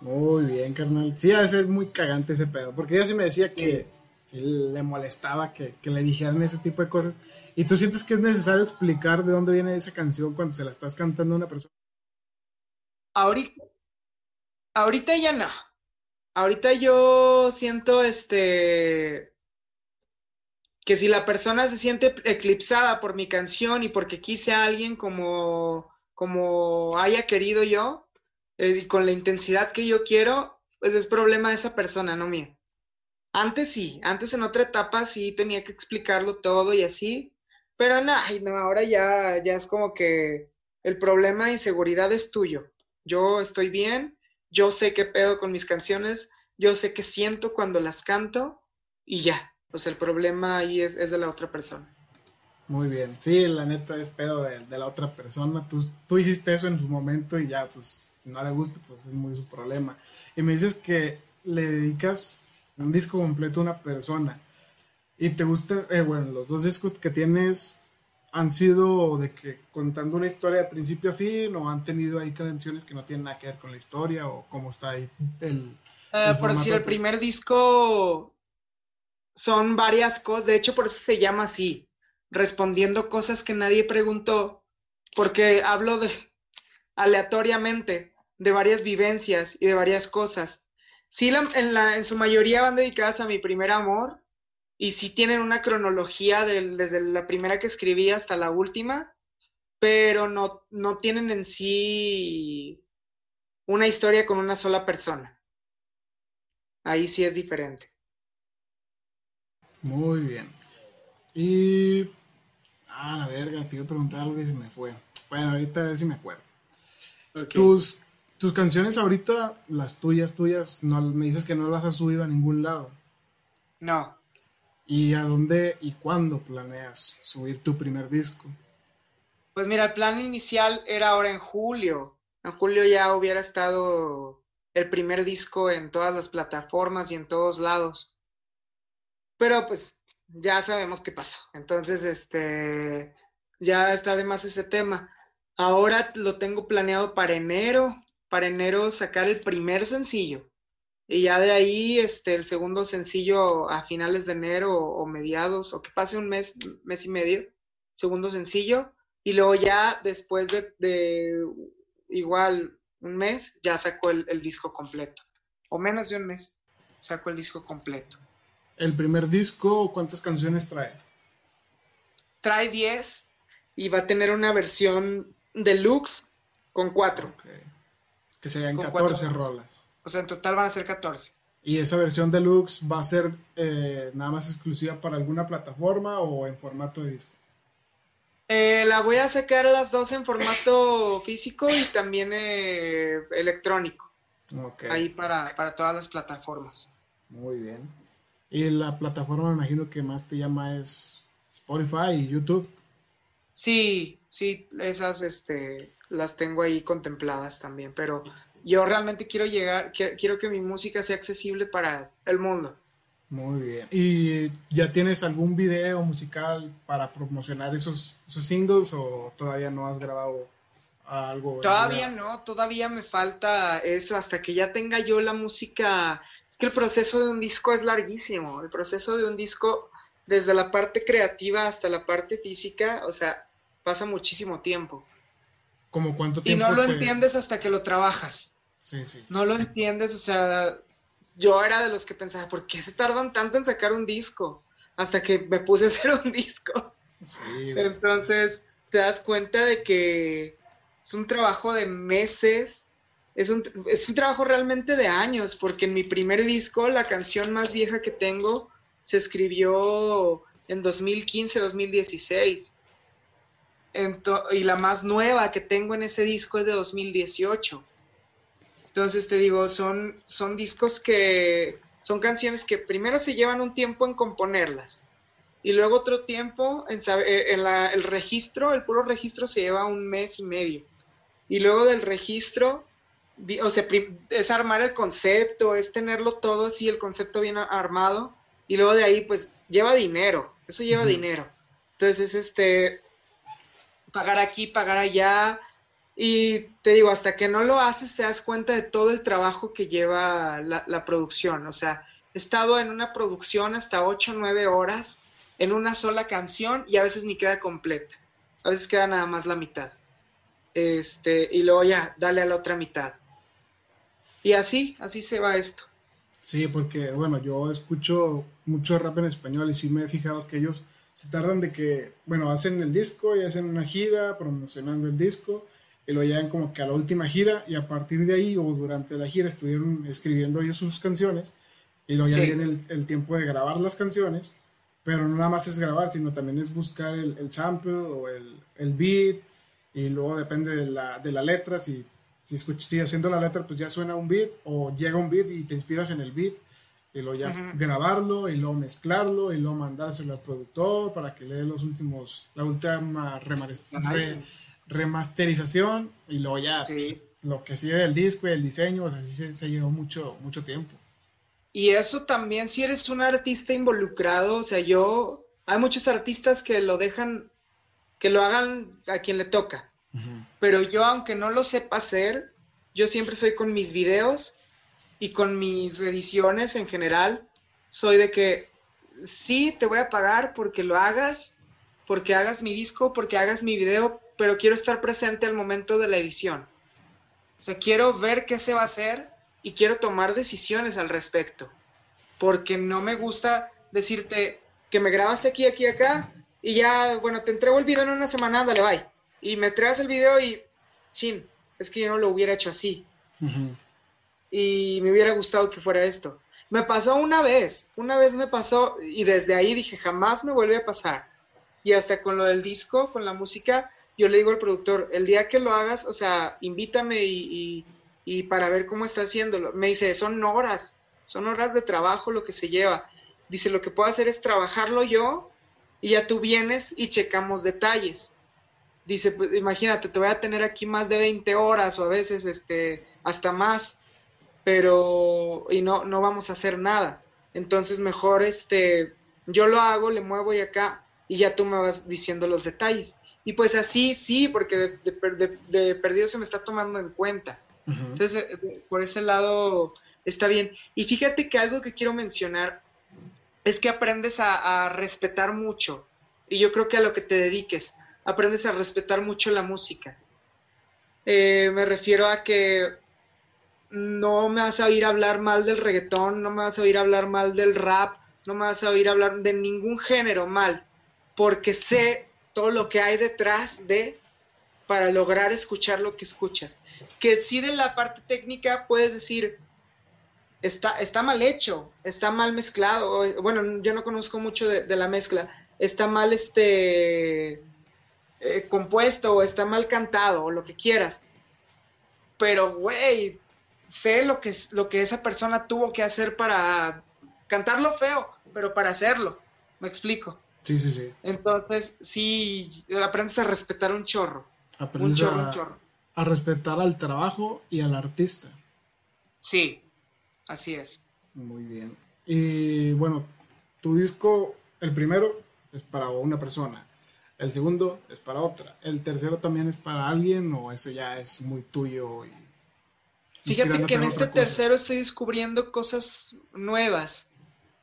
Muy bien, carnal. Sí, ha de ser muy cagante ese pedo, porque ella sí me decía que sí. Le molestaba que, que, le dijeran ese tipo de cosas. ¿Y tú sientes que es necesario explicar de dónde viene esa canción cuando se la estás cantando a una persona? Ahorita, ahorita ya no. Ahorita yo siento este que si la persona se siente eclipsada por mi canción y porque quise a alguien como, como haya querido yo, eh, y con la intensidad que yo quiero, pues es problema de esa persona, no mío. Antes sí, antes en otra etapa sí tenía que explicarlo todo y así, pero no, no ahora ya, ya es como que el problema de inseguridad es tuyo yo estoy bien, yo sé qué pedo con mis canciones, yo sé qué siento cuando las canto y ya. Pues el problema ahí es, de la otra persona. Muy bien. Sí, la neta es pedo de, la otra persona. Tú, tú, hiciste eso en su momento y ya, pues, si no le gusta, pues es muy su problema. Y me dices que le dedicas un disco completo una persona. Y te gusta, eh, bueno, los dos discos que tienes han sido de que contando una historia de principio a fin o han tenido ahí canciones que no tienen nada que ver con la historia o cómo está ahí el... Eh, por decir, el primer disco son varias cosas, de hecho por eso se llama así, respondiendo cosas que nadie preguntó, porque hablo de aleatoriamente de varias vivencias y de varias cosas. Sí, en, la, en su mayoría van dedicadas a mi primer amor, y sí tienen una cronología desde la primera que escribí hasta la última, pero no, no tienen en sí una historia con una sola persona. Ahí sí es diferente. Muy bien. Y... Ah, la verga, te iba a preguntar algo y se me fue. Bueno, ahorita a ver si me acuerdo. Tus, tus canciones ahorita, las tuyas, tuyas, no, me dices que no las has subido a ningún lado. No. ¿Y a dónde y cuándo planeas subir tu primer disco? Pues mira, el plan inicial era ahora en julio. En julio ya hubiera estado el primer disco en todas las plataformas y en todos lados. Pero pues ya sabemos qué pasó. Entonces, este, ya está de más ese tema. Ahora lo tengo planeado para enero, para enero sacar el primer sencillo. Y ya de ahí, este, el segundo sencillo a finales de enero o, mediados, o que pase un mes, mes y medio, segundo sencillo. Y luego ya después de, igual un mes, ya sacó el, disco completo. O menos de un mes, sacó el disco completo. ¿El primer disco cuántas canciones trae? Trae 10 y va a tener una versión deluxe con 4. Que serían 14 rolas. O sea, en total van a ser 14. ¿Y esa versión deluxe va a ser eh, nada más exclusiva para alguna plataforma o en formato de disco? Eh, la voy a sacar las dos en formato físico y también eh, electrónico. Ahí para, para todas las plataformas. Muy bien. Y la plataforma me imagino que más te llama es Spotify y YouTube. Sí, sí, esas este, las tengo ahí contempladas también, pero yo realmente quiero llegar, quiero que mi música sea accesible para el mundo. Muy bien. ¿Y ya tienes algún video musical para promocionar esos, esos singles o todavía no has grabado algo? Todavía no, todavía me falta eso hasta que ya tenga yo la música. Es que el proceso de un disco es larguísimo. El proceso de un disco, desde la parte creativa hasta la parte física, o sea, pasa muchísimo tiempo. ¿Como cuánto tiempo? Y no lo entiendes hasta que lo trabajas. Sí, sí. No lo entiendes, o sea, yo era de los que pensaba, ¿por qué se tardan tanto en sacar un disco? Hasta que me puse a hacer un disco. Sí, Entonces, te das cuenta de que es un trabajo de meses, es un, es un trabajo realmente de años, porque en mi primer disco, la canción más vieja que tengo, se escribió en 2015, 2016 y la más nueva que tengo en ese disco es de 2018. Entonces te digo, son, son discos que son canciones que primero se llevan un tiempo en componerlas y luego otro tiempo en, eh, en el registro, el puro registro se lleva un mes y medio. Y luego del registro, o sea, es armar el concepto, es tenerlo todo así, el concepto bien armado. Y luego de ahí, pues, lleva dinero, eso lleva dinero. Entonces, este, pagar aquí, pagar allá. Y te digo, hasta que no lo haces, te das cuenta de todo el trabajo que lleva la, la producción. O sea, he estado en una producción hasta 8 o 9 horas en una sola canción y a veces ni queda completa. A veces queda nada más la mitad. Este, y luego ya, dale a la otra mitad. Y así, así se va esto. Sí, porque bueno, yo escucho mucho rap en español y sí me he fijado que ellos se tardan de que, bueno, hacen el disco y hacen una gira promocionando el disco y lo llevan como que a la última gira y a partir de ahí o durante la gira estuvieron escribiendo ellos sus canciones y luego ya viene el, el, tiempo de grabar las canciones, pero no nada más es grabar, sino también es buscar el, el sample o el, el, beat y luego depende de la, de la letra, si, si, si haciendo la letra pues ya suena un beat o llega un beat y te inspiras en el beat y luego ya grabarlo y luego mezclarlo y luego mandárselo al productor para que le dé los últimos, la última remasterización y luego ya lo que sigue del disco y el diseño, o sea, sí se, se, llevó mucho, mucho tiempo. Y eso también, si eres un artista involucrado, o sea, yo, hay muchos artistas que lo dejan, que lo hagan a quien le toca, pero yo, aunque no lo sepa hacer, yo siempre soy con mis videos y con mis ediciones en general, soy de que sí, te voy a pagar porque lo hagas, porque hagas mi disco, porque hagas mi video, pero quiero estar presente al momento de la edición. O sea, quiero ver qué se va a hacer y quiero tomar decisiones al respecto. Porque no me gusta decirte que me grabaste aquí, aquí, acá, y ya, bueno, te entrego el video en una semana, dale, bye. Y me traes el video y, chin, es que yo no lo hubiera hecho así y me hubiera gustado que fuera esto. Me pasó una vez, una vez me pasó y desde ahí dije, jamás me vuelve a pasar. Y hasta con lo del disco, con la música, yo le digo al productor, el día que lo hagas, o sea, invítame y, para ver cómo está haciéndolo. Me dice, son horas, son horas de trabajo lo que se lleva. Dice, lo que puedo hacer es trabajarlo yo y ya tú vienes y checamos detalles. Dice, pues, imagínate, te voy a tener aquí más de 20 horas o a veces este, hasta más pero y no, no vamos a hacer nada. Entonces mejor este, yo lo hago, le muevo y acá y ya tú me vas diciendo los detalles. Y pues así, sí, porque de, perdido se me está tomando en cuenta. Entonces, eh, por ese lado está bien. Y fíjate que algo que quiero mencionar es que aprendes a, respetar mucho. Y yo creo que a lo que te dediques, aprendes a respetar mucho la música. Eh, me refiero a que no me vas a oír hablar mal del reggaetón, no me vas a oír hablar mal del rap, no me vas a oír hablar de ningún género mal, porque sé todo lo que hay detrás de para lograr escuchar lo que escuchas. Que si de la parte técnica puedes decir, está, está mal hecho, está mal mezclado, bueno, yo no conozco mucho de, la mezcla, está mal este eh, compuesto o está mal cantado o lo que quieras. Pero, güey, sé lo que, lo que esa persona tuvo que hacer para cantarlo feo, pero para hacerlo. ¿Me explico? Sí, sí, sí. Entonces, sí, aprendes a respetar un chorro. Aprendes un chorro, a, un chorro. a respetar al trabajo y al artista. Sí, así es. Muy bien. Y bueno, tu disco, el primero es para una persona, el segundo es para otra, el tercero también es para alguien o ese ya es muy tuyo y Fíjate que en este tercero estoy descubriendo cosas nuevas.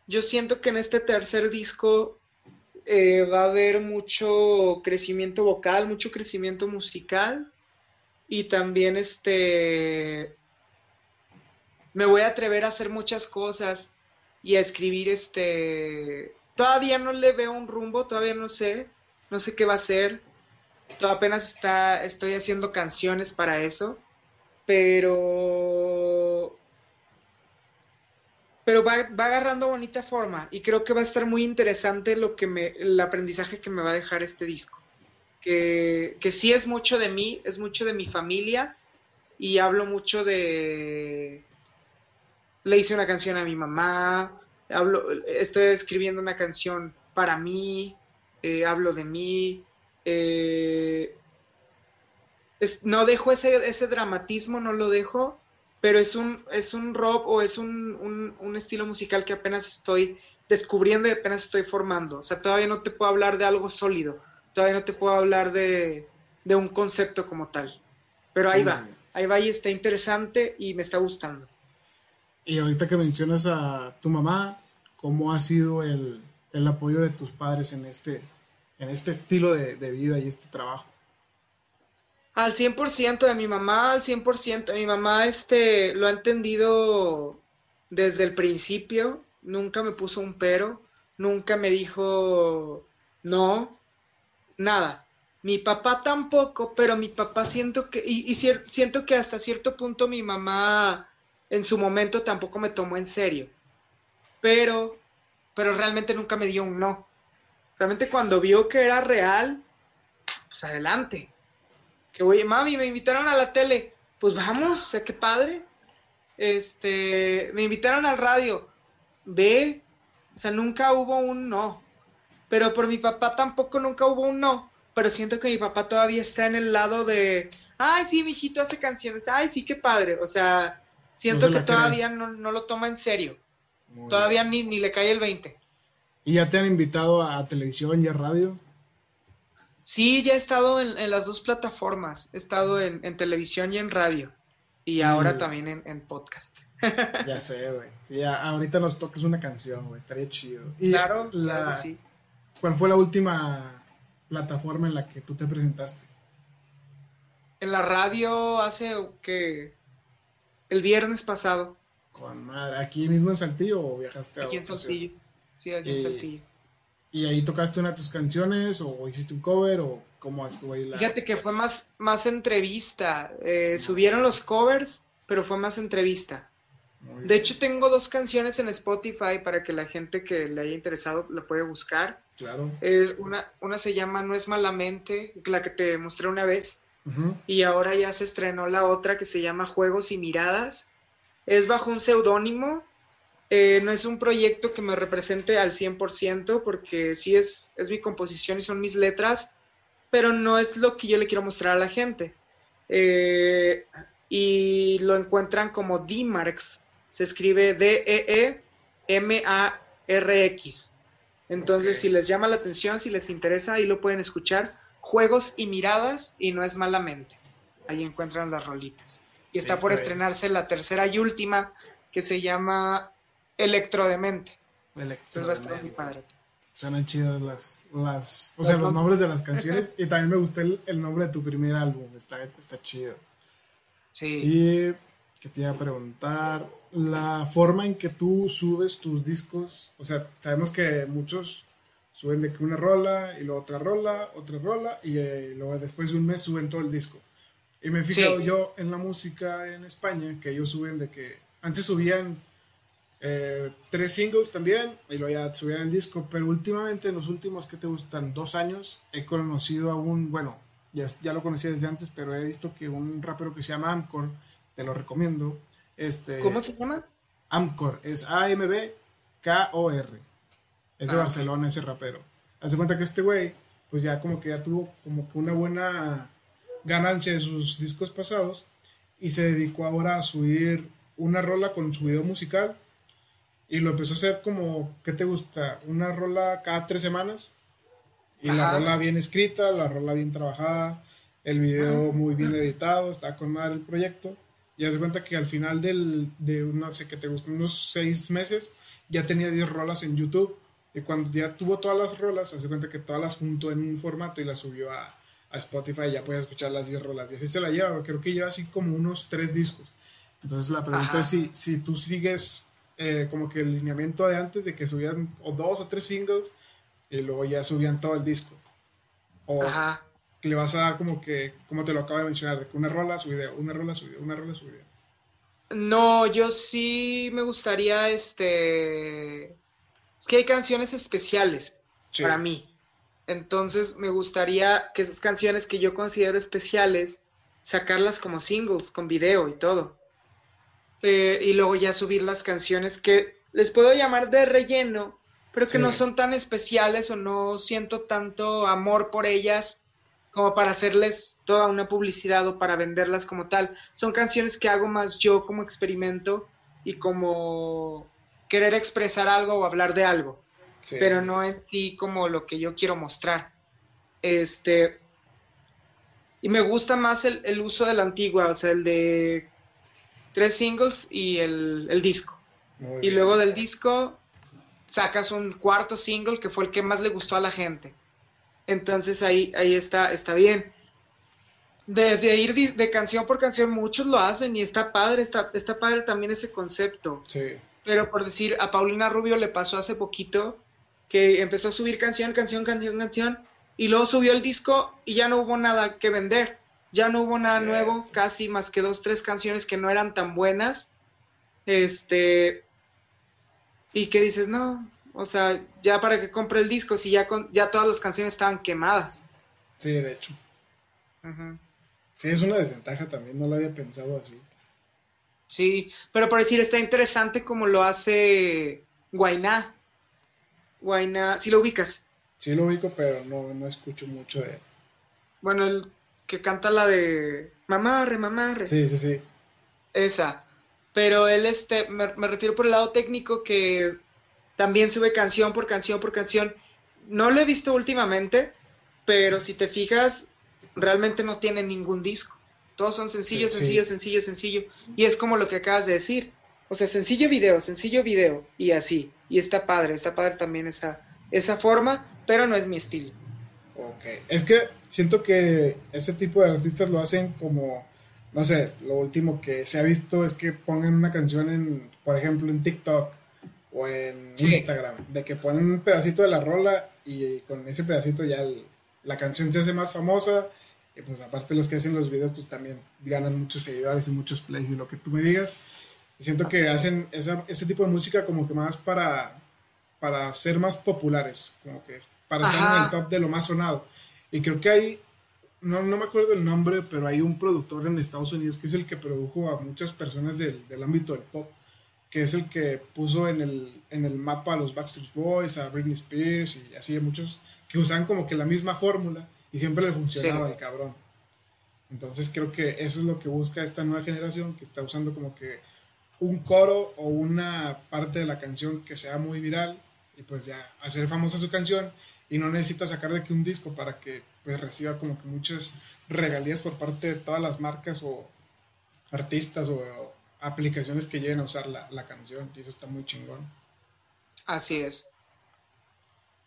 Yo siento que en este tercer disco eh, va a haber mucho crecimiento vocal, mucho crecimiento musical y también este me voy a atrever a hacer muchas cosas y a escribir este todavía no le veo un rumbo, todavía no sé, no sé qué va a ser. Apenas está estoy haciendo canciones para eso pero pero va, agarrando bonita forma y creo que va a estar muy interesante lo que me, el aprendizaje que me va a dejar este disco. Que, que sí es mucho de mí, es mucho de mi familia y hablo mucho de... Le hice una canción a mi mamá, hablo, estoy escribiendo una canción para mí, eh, hablo de mí, eh, no dejo ese, ese dramatismo, no lo dejo, pero es un, es un rock o es un, estilo musical que apenas estoy descubriendo y apenas estoy formando. O sea, todavía no te puedo hablar de algo sólido, todavía no te puedo hablar de, de un concepto como tal. Pero ahí va, ahí va y está interesante y me está gustando. Y ahorita que mencionas a tu mamá, ¿cómo ha sido el, el apoyo de tus padres en este, en este estilo de vida y este trabajo? Al 100% de mi mamá, al 100%. Mi mamá este, lo ha entendido desde el principio. Nunca me puso un pero. Nunca me dijo no. Nada. Mi papá tampoco, pero mi papá siento que, y, y siento que hasta cierto punto mi mamá en su momento tampoco me tomó en serio. Pero, pero realmente nunca me dio un no. Realmente cuando vio que era real, pues adelante que oye, mami, me invitaron a la tele, pues vamos, o sea, qué padre. Este, me invitaron al radio, ve, o sea, nunca hubo un no. Pero por mi papá tampoco nunca hubo un no. Pero siento que mi papá todavía está en el lado de, ay, sí, mi hijito hace canciones, ay, sí, qué padre. O sea, siento que todavía no, lo toma en serio. todavía ni, ni le cae el 20. ¿Y ya te han invitado a televisión y a radio? Sí, ya he estado en, las dos plataformas. He estado en, televisión y en radio. Y ahora también en, podcast. Ya sé, güey. Sí, ahorita nos toques una canción, güey. Estaría chido. claro, la, sí. ¿Cuál fue la última plataforma en la que tú te presentaste? En la radio hace que el viernes pasado. Con madre. ¿Aquí mismo en Saltillo o viajaste a Aquí en Saltillo. Sí, aquí en Saltillo. ¿Y ahí tocaste una de tus canciones o hiciste un cover o cómo estuvo ahí la... Fíjate que fue más, más entrevista. Eh, subieron los covers, pero fue más entrevista. de hecho, tengo dos canciones en Spotify para que la gente que le haya interesado la pueda buscar. Claro. una, una se llama No es malamente, la que te mostré una vez. Y ahora ya se estrenó la otra que se llama Juegos y Miradas. Es bajo un seudónimo eh, no es un proyecto que me represente al 100% porque sí es, es mi composición y son mis letras, pero no es lo que yo le quiero mostrar a la gente. Eh, y lo encuentran como D-Marks, se escribe D-E-E-M-A-R-X. Entonces, si les llama la atención, si les interesa, ahí lo pueden escuchar. Juegos y miradas, y no es malamente. Ahí encuentran las rolitas. Y está por estrenarse la tercera y última, que se llama Electrodemente. Entonces va a estar muy padre. Suenan chidas las, las o sea, los nombres de las canciones y también me gustó el, nombre de tu primer álbum, está, está chido. Sí. Y que te iba a preguntar, la forma en que tú subes tus discos, o sea, sabemos que muchos suben de que una rola y luego otra rola, otra rola y eh, luego después de un mes suben todo el disco. Y me he fijado yo en la música en España que ellos suben de que antes subían eh, tres singles también, y lo ya subieron el disco, pero últimamente, en los últimos que te gustan, dos años, he conocido a un, bueno, ya, ya lo conocía desde antes, pero he visto que un rapero que se llama Amcor, te lo recomiendo. Este, ¿Cómo se llama? Amcor, es A-M-B-K-O-R. Es de ah, Barcelona ese rapero. Hace cuenta que este güey, pues ya como que ya tuvo como que una buena ganancia de sus discos pasados y se dedicó ahora a subir una rola con su video musical y lo empezó a hacer como, ¿qué te gusta? Una rola cada tres semanas. Y la rola bien escrita, la rola bien trabajada, el video muy bien editado, está con madre el proyecto. Y haz de cuenta que al final del, de, no sé, que te gustó, unos seis meses, ya tenía 10 rolas en YouTube. Y cuando ya tuvo todas las rolas, hace cuenta que todas las juntó en un formato y las subió a, a Spotify. Ya puedes escuchar las 10 rolas. Y así se la lleva. Creo que lleva así como unos tres discos. Entonces la pregunta es si, si tú sigues eh, como que el lineamiento de antes de que subían o dos o tres singles y luego ya subían todo el disco. O que le vas a dar como que, como te lo acabo de mencionar, de que una rola su video, una rola su video, una rola su video. No, yo sí me gustaría, este... Es que hay canciones especiales para mí. Entonces me gustaría que esas canciones que yo considero especiales, sacarlas como singles, con video y todo. Eh, y luego ya subir las canciones que les puedo llamar de relleno, pero que no son tan especiales o no siento tanto amor por ellas como para hacerles toda una publicidad o para venderlas como tal. Son canciones que hago más yo como experimento y como querer expresar algo o hablar de algo, pero no en sí como lo que yo quiero mostrar. Este, y me gusta más el, uso de la antigua, o sea, el de tres singles y el, disco. y luego del disco sacas un cuarto single que fue el que más le gustó a la gente. Entonces ahí, ahí está, está bien. De, ir de, canción por canción, muchos lo hacen y está padre, está, está padre también ese concepto. Sí. Pero por decir, a Paulina Rubio le pasó hace poquito que empezó a subir canción, canción, canción, canción, y luego subió el disco y ya no hubo nada que vender. Ya no hubo nada nuevo, casi más que dos, tres canciones que no eran tan buenas. Este. Y que dices, no, o sea, ya para que compre el disco si ya, con, ya todas las canciones estaban quemadas. Sí, de hecho. Sí, es una desventaja también, no lo había pensado así. Sí, pero por decir, está interesante como lo hace Guainá. Guainá, ¿sí lo ubicas? Sí lo ubico, pero no, no escucho mucho de él. Bueno, el que canta la de Mamarre, Mamarre. Sí, sí, sí. Esa. Pero él, este, me, me refiero por el lado técnico que también sube canción por canción por canción. No lo he visto últimamente, pero si te fijas, realmente no tiene ningún disco. Todos son sencillos, sencillos, sencillo, sencillo. Y es como lo que acabas de decir. O sea, sencillo video, sencillo video. Y así. Y está padre, está padre también esa, esa forma, pero no es mi estilo. Ok. Es que siento que ese tipo de artistas lo hacen como, no sé, lo último que se ha visto es que pongan una canción en, por ejemplo, en TikTok o en Instagram, de que ponen un pedacito de la rola y con ese pedacito ya la canción se hace más famosa y pues aparte los que hacen los videos pues también ganan muchos seguidores y muchos plays y lo que tú me digas. Y siento que hacen ese tipo de música como que más para, para ser más populares, como que para estar en el top de lo más sonado. Y creo que hay, no, no me acuerdo el nombre, pero hay un productor en Estados Unidos que es el que produjo a muchas personas del, del ámbito del pop, que es el que puso en el, en el mapa a los Backstreet Boys, a Britney Spears y así muchos que usan como que la misma fórmula y siempre le funcionaba el cabrón. Entonces creo que eso es lo que busca esta nueva generación, que está usando como que un coro o una parte de la canción que sea muy viral y pues ya hacer famosa su canción y no necesita sacar de aquí un disco para que pues reciba como que muchas regalías por parte de todas las marcas o artistas o, aplicaciones que lleguen a usar la, la canción y eso está muy chingón. Así es.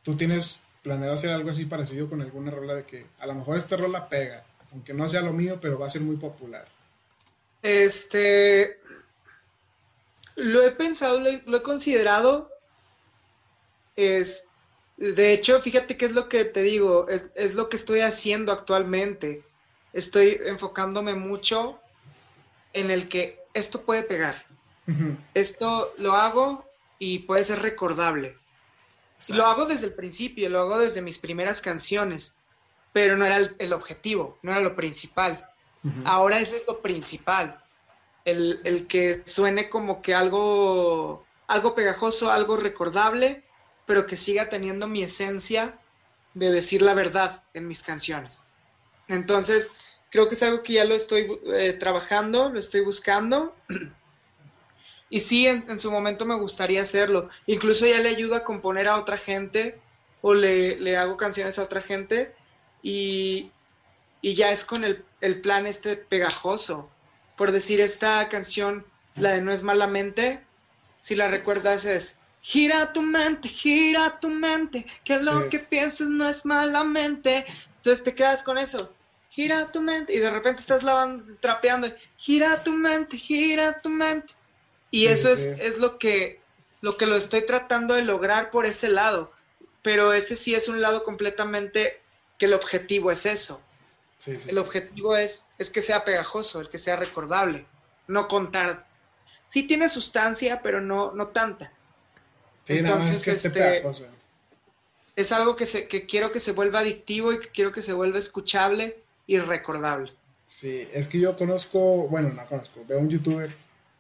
¿Tú tienes planeado hacer algo así parecido con alguna rola de que a lo mejor esta rola pega, aunque no sea lo mío, pero va a ser muy popular. Este, lo he pensado, lo he, considerado. Es, de hecho, fíjate qué es lo que te digo, es, es lo que estoy haciendo actualmente. Estoy enfocándome mucho en el que esto puede pegar. Esto lo hago y puede ser recordable. Lo hago desde el principio, lo hago desde mis primeras canciones, pero no era el, objetivo, no era lo principal. Ahora es lo principal, el, que suene como que algo, algo pegajoso, algo recordable, pero que siga teniendo mi esencia de decir la verdad en mis canciones. Entonces, creo que es algo que ya lo estoy eh, trabajando, lo estoy buscando. Y sí, en, su momento me gustaría hacerlo. Incluso ya le ayudo a componer a otra gente o le, hago canciones a otra gente y, ya es con el, plan este pegajoso. Por decir, esta canción, la de No es malamente, si la recuerdas es, gira tu mente, gira tu mente, que lo que pienses no es malamente. Entonces te quedas con eso, gira tu mente, y de repente estás lavando, trapeando, gira tu mente, gira tu mente. Y eso Es, es lo que lo que lo estoy tratando de lograr por ese lado. Pero ese sí es un lado completamente que el objetivo es eso. el objetivo es, es que sea pegajoso, el que sea recordable, no contar. Sí tiene sustancia, pero no, no tanta. Entonces, que este, es algo que, se, que quiero que se vuelva adictivo y que quiero que se vuelva escuchable y recordable. Sí, es que yo conozco, bueno, no conozco, veo un youtuber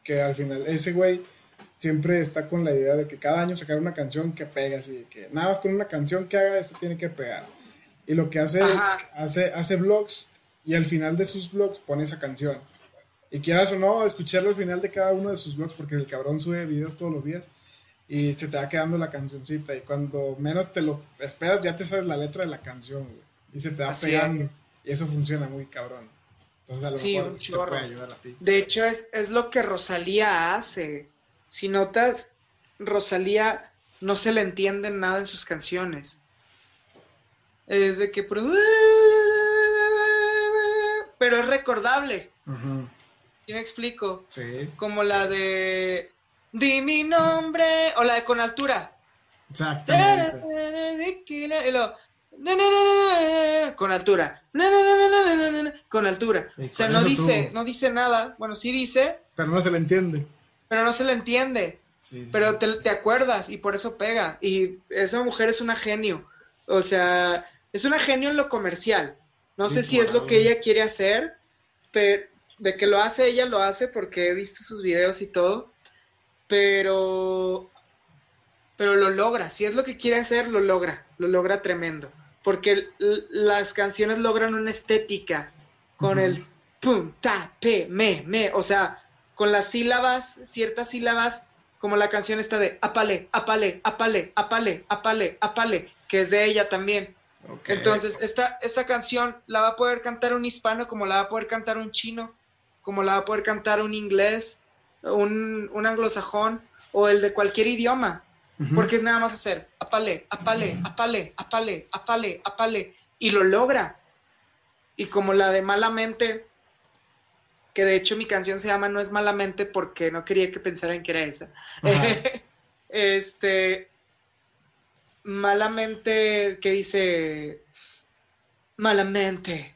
que al final ese güey siempre está con la idea de que cada año sacar una canción que pega, así que nada más con una canción que haga eso tiene que pegar. Y lo que hace, hace, hace vlogs y al final de sus vlogs pone esa canción. Y quieras o no, escucharlo al final de cada uno de sus vlogs, porque el cabrón sube videos todos los días y se te va quedando la cancioncita. Y cuando menos te lo esperas, ya te sabes la letra de la canción, güey. Y se te va pegando. Y eso funciona muy cabrón. Entonces a lo sí, mejor te puede ayudar a ti. De hecho, es, es lo que Rosalía hace. Si notas, Rosalía no se le entiende nada en sus canciones. Es de que... Pero es recordable. Ajá me explico? Sí. Como la de Di mi nombre o la de Con Altura. Exactamente. Con altura. Con altura. O sea, no dice, no dice nada. Bueno, sí dice. Pero no se le entiende. Pero no se le entiende. pero Te, te, acuerdas y por eso pega. Y esa mujer es una genio. O sea, es una genio en lo comercial. No sé si es lo que ella quiere hacer, pero, de que lo hace, ella lo hace porque he visto sus videos y todo, pero, pero lo logra, si es lo que quiere hacer, lo logra, lo logra tremendo, porque las canciones logran una estética con el pum, ta, pe, me, me, o sea, con las sílabas, ciertas sílabas, como la canción está de apale, apale, apale, apale, apale, apale, que es de ella también. Entonces, esta, esta canción la va a poder cantar un hispano como la va a poder cantar un chino, como la va a poder cantar un inglés, un, anglosajón o el de cualquier idioma. Porque es nada más hacer apale, apale, apale, apale, apale, apale. Y lo logra. Y como la de Malamente, que de hecho mi canción se llama No es Malamente porque no quería que pensaran que era esa. este. Malamente, que dice. Malamente,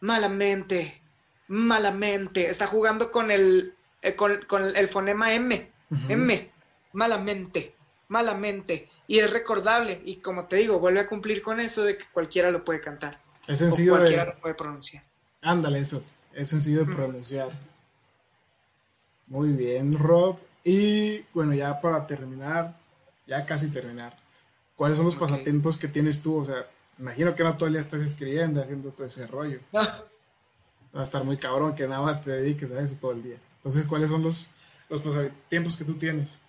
malamente, malamente. Está jugando con el, eh, con, el fonema M. M. Malamente. Malamente. Y es recordable. Y como te digo, vuelve a cumplir con eso de que cualquiera lo puede cantar. Es sencillo cualquiera lo puede pronunciar. Ándale, eso. Es sencillo de pronunciar. Muy bien, Rob. Y bueno, ya para terminar, ya casi terminar. ¿Cuáles son los pasatiempos que tienes tú? O sea, imagino que no todo el día estás escribiendo, haciendo todo ese rollo. Va a estar muy cabrón que nada más te dediques a eso todo el día. Entonces, ¿cuáles son los, los tiempos que tú tienes?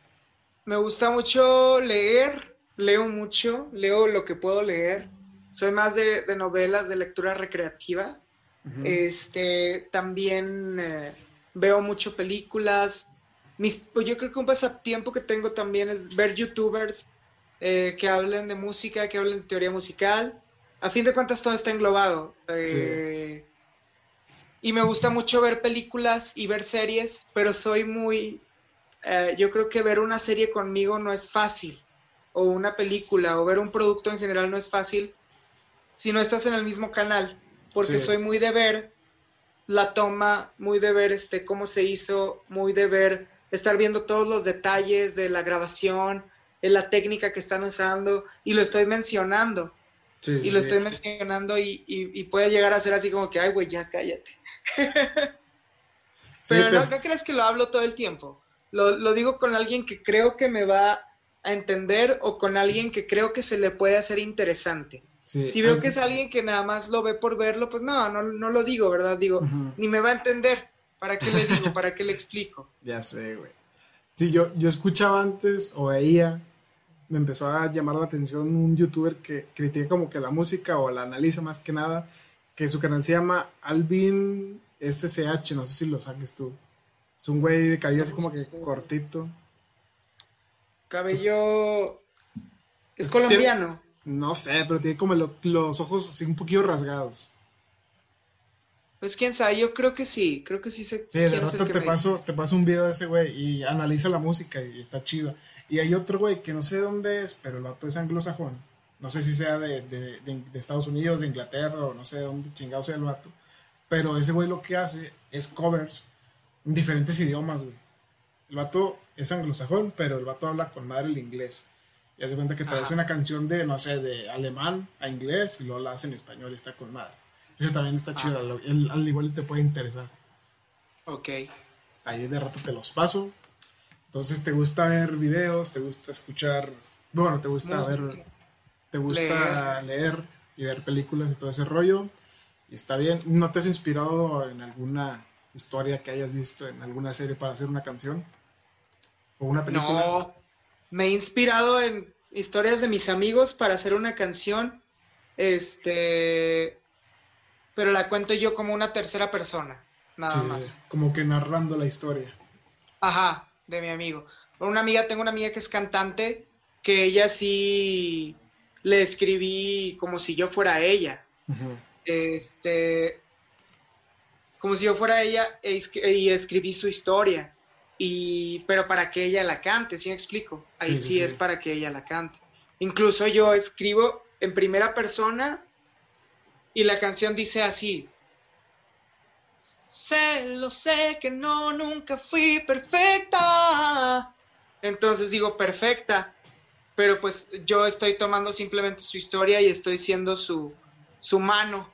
Me gusta mucho leer, leo mucho, leo lo que puedo leer. Soy más de, novelas, de lectura recreativa. Este, también eh, veo mucho películas. Mis, pues yo creo que un pasatiempo que tengo también es ver youtubers eh, que hablen de música, que hablen de teoría musical. A fin de cuentas todo está englobado. Eh, y me gusta mucho ver películas y ver series, pero soy muy... Eh, yo creo que ver una serie conmigo no es fácil, o una película, o ver un producto en general no es fácil si no estás en el mismo canal, porque soy muy de ver la toma, muy de ver este, cómo se hizo, muy de ver, estar viendo todos los detalles de la grabación, de la técnica que están usando, y lo estoy mencionando. y lo estoy mencionando y, y, puede llegar a ser así como que, ay, güey, ya cállate. Pero no, crees que lo hablo todo el tiempo. Lo, digo con alguien que creo que me va a entender o con alguien que creo que se le puede hacer interesante. si veo que es alguien que nada más lo ve por verlo, pues no, no, no lo digo, ¿verdad? Digo, ni me va a entender. ¿Para qué le digo? ¿Para qué le explico? Ya sé, güey. Sí, yo, yo escuchaba antes o veía, me empezó a llamar la atención un youtuber que critica como que la música o la analiza más que nada que su canal se llama Alvin SSH, no sé si lo saques tú. Es un güey de cabello así como que cortito. Cabello... ¿Es colombiano? No sé, pero tiene como los ojos así un poquito rasgados. Pues quién sabe, yo creo que sí, creo que sí se... Sí, de rato te paso, te paso un video de ese güey y analiza la música y está chido. Y hay otro güey que no sé dónde es, pero el vato es anglosajón no sé si sea de, Estados Unidos, de Inglaterra o no sé de dónde chingado sea el vato. Pero ese güey lo que hace es covers en diferentes idiomas, güey. El vato es anglosajón, pero el vato habla con madre el inglés. Y hace cuenta que traduce una canción de, no sé, de alemán a inglés y luego la hace en español y está con madre. Eso también está chido, ah. al, igual te puede interesar. Ok. Ahí de rato te los paso. Entonces, ¿te gusta ver videos? ¿Te gusta escuchar? Bueno, ¿te gusta ver ¿Te gusta leer. y ver películas y todo ese rollo. Y está bien. ¿No te has inspirado en alguna historia que hayas visto en alguna serie para hacer una canción? ¿O una película? No, me he inspirado en historias de mis amigos para hacer una canción. Este. Pero la cuento yo como una tercera persona. Nada Sí, más. Como que narrando la historia. Ajá, de mi amigo. Una amiga, tengo una amiga que es cantante, que ella sí le escribí como si yo fuera ella. Este, como si yo fuera ella e y escribí su historia. Y, pero para que ella la cante, ¿sí me explico? Ahí sí, sí. es para que ella la cante. Incluso yo escribo en primera persona y la canción dice así. Sé, lo sé que no, nunca fui perfecta. Entonces digo perfecta, pero pues yo estoy tomando simplemente su historia y estoy siendo su, su mano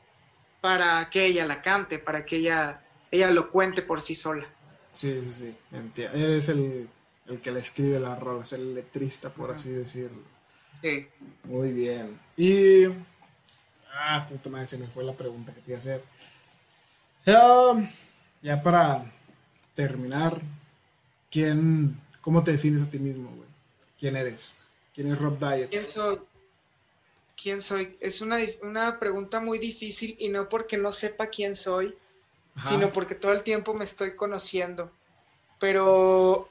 para que ella la cante, para que ella, ella lo cuente por sí sola. Sí, sí, sí. enti- Eres el, el que le escribe las rolas, el letrista, por así decirlo. Sí. Muy bien. Y. Ah, puta madre, se me fue la pregunta que te iba a hacer. Ah, ya para terminar, ¿quién. ¿Cómo te defines a ti mismo, güey? ¿Quién eres? ¿Quién es Rob Diet? ¿Quién soy? ¿Quién soy? Es una, una pregunta muy difícil y no porque no sepa quién soy, Ajá. sino porque todo el tiempo me estoy conociendo. Pero,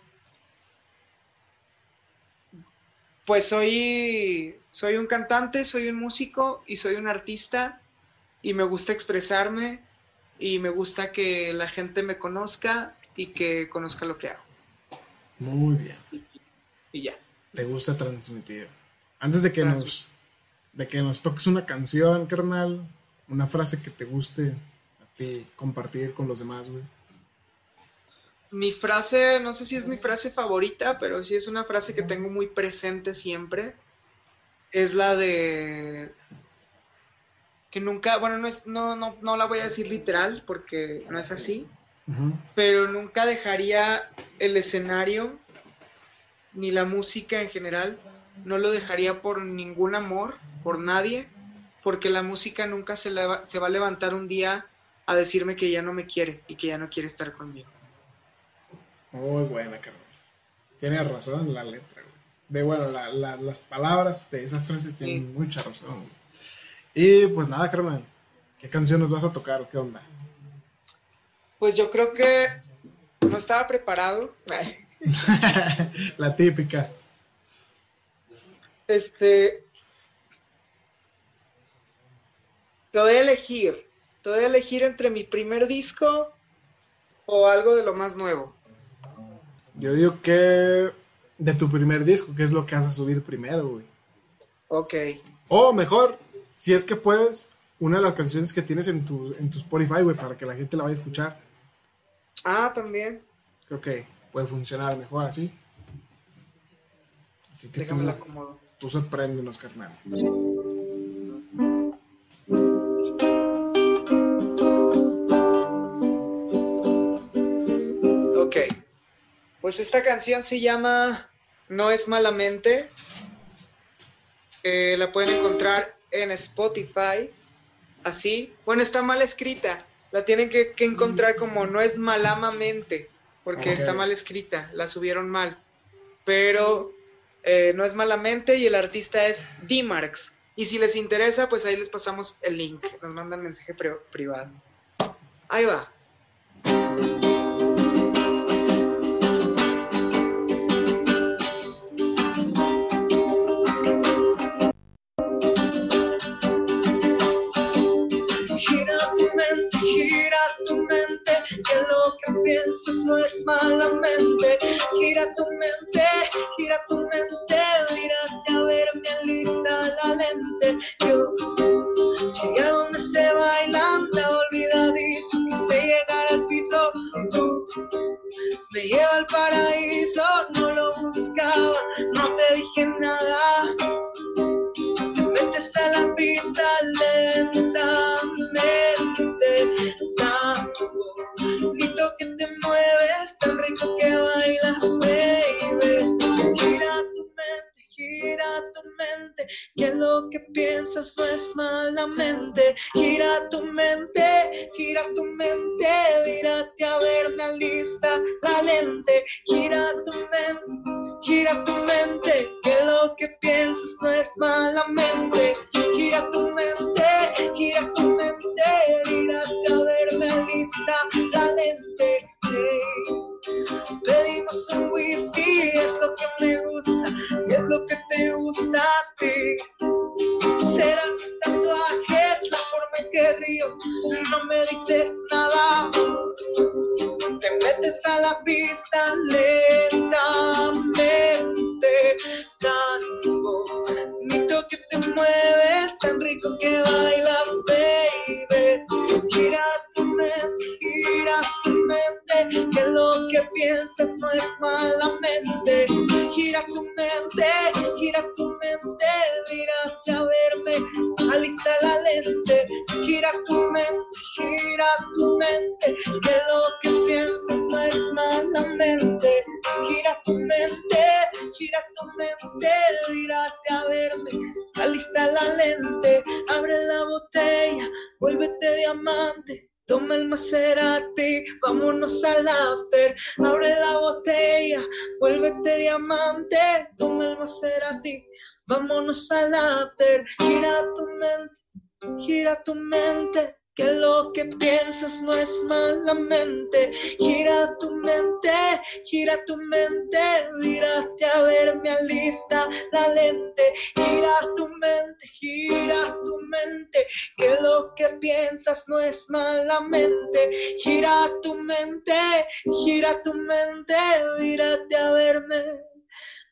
pues soy, soy un cantante, soy un músico y soy un artista y me gusta expresarme y me gusta que la gente me conozca y que conozca lo que hago. Muy bien. Y ya. Te gusta transmitir. Antes de que Transmitir. nos. De que nos toques una canción, carnal. Una frase que te guste a ti compartir con los demás, güey. Mi frase, no sé si es mi frase favorita, pero sí es una frase que tengo muy presente siempre. Es la de que nunca, bueno, no es, no, no, no la voy a decir literal porque no es así, pero nunca dejaría el escenario ni la música en general, no lo dejaría por ningún amor, por nadie, porque la música nunca se, leva- se va a levantar un día a decirme que ya no me quiere y que ya no quiere estar conmigo. Muy buena, carnal. Tienes razón la letra, güey. De bueno, la- la- las palabras de esa frase tienen Sí. mucha razón, güey. Y pues nada, carnal. ¿Qué canción nos vas a tocar o qué onda? Pues yo creo que no estaba preparado. la típica. Este. Te voy a elegir. Te voy a elegir entre mi primer disco o algo de lo más nuevo. Yo digo que de tu primer disco, que es lo que vas a subir primero, güey. Ok. O mejor, si es que puedes, una de las canciones que tienes en tu, en tu Spotify, güey, para que la gente la vaya a escuchar. Ah, también. Que puede funcionar mejor así. Así que Déjame tú, la acomodo. tú sorpréndenos, carnal. Ok. Pues esta canción se llama No es malamente. Eh, la pueden encontrar en Spotify. Así. Bueno, está mal escrita. La tienen que, que encontrar como No es malamamente. Porque está mal escrita. La subieron mal. Pero eh, no es malamente y el artista es D-Marks. Y si les interesa, pues ahí les pasamos el link. Nos mandan mensaje pri- privado. Ahí va. Piensas no es malamente. Gira tu mente, gira tu mente, vámonos al after. Abre la botella, vuélvete diamante. Toma el Maserati, vámonos al after. Gira tu mente, gira tu mente. Que lo que piensas no es malamente. Gira tu mente, gira tu mente. Mírate a verme, alista la lente. Gira tu mente, gira tu mente. Que lo que piensas no es malamente. Gira tu mente, gira tu mente. Mírate a verme,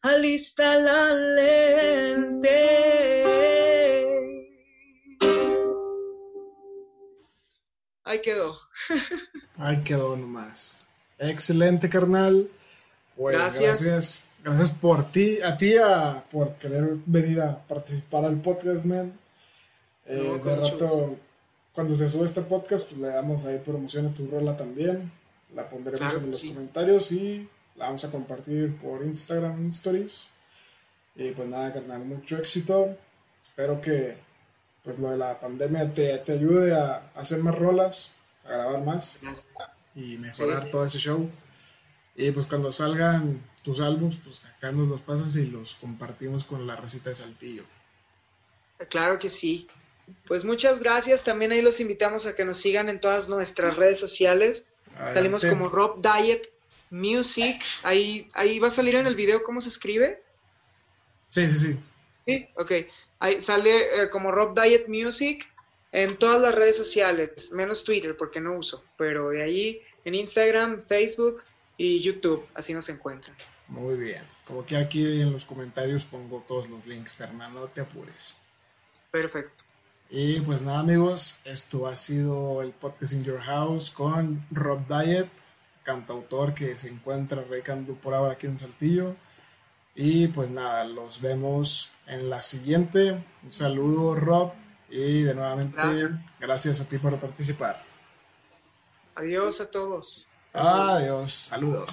alista la lente. Ahí quedó. Ahí quedó nomás. Excelente, carnal. Pues Gracias. gracias. Gracias por ti, a ti a, por querer venir a participar al podcast, man. Eh, No, de rato, gusto. cuando se sube este podcast, pues le damos ahí promoción a tu rola también. La pondremos Claro en los sí. comentarios y la vamos a compartir por Instagram Stories. Y pues nada, carnal, mucho éxito. Espero que pues lo de la pandemia te, te ayude a hacer más rolas, a grabar más Gracias. y mejorar Sí. todo ese show. Y pues cuando salgan tus álbumes, pues acá nos los pasas y los compartimos con la receta de Saltillo. Claro que sí. Pues muchas gracias. También ahí los invitamos a que nos sigan en todas nuestras redes sociales. Salimos Adelante. como Rob Diet Music. Ahí, ahí va a salir en el video cómo se escribe. Sí, sí, sí. Sí. Ok. Ahí sale eh, como Rob Diet Music en todas las redes sociales, menos Twitter porque no uso. Pero de ahí en Instagram, Facebook y YouTube. Así nos encuentran. Muy bien. Como que aquí en los comentarios pongo todos los links, carnal, no te apures. Perfecto. Y pues nada, amigos, esto ha sido el podcast In Your House con Rob Diet, cantautor que se encuentra radicando por ahora aquí en Saltillo. Y pues nada, los vemos en la siguiente. Un saludo, Rob, y de nuevamente Gracias. gracias a ti por participar. Adiós a todos. Saludos. Adiós, saludos.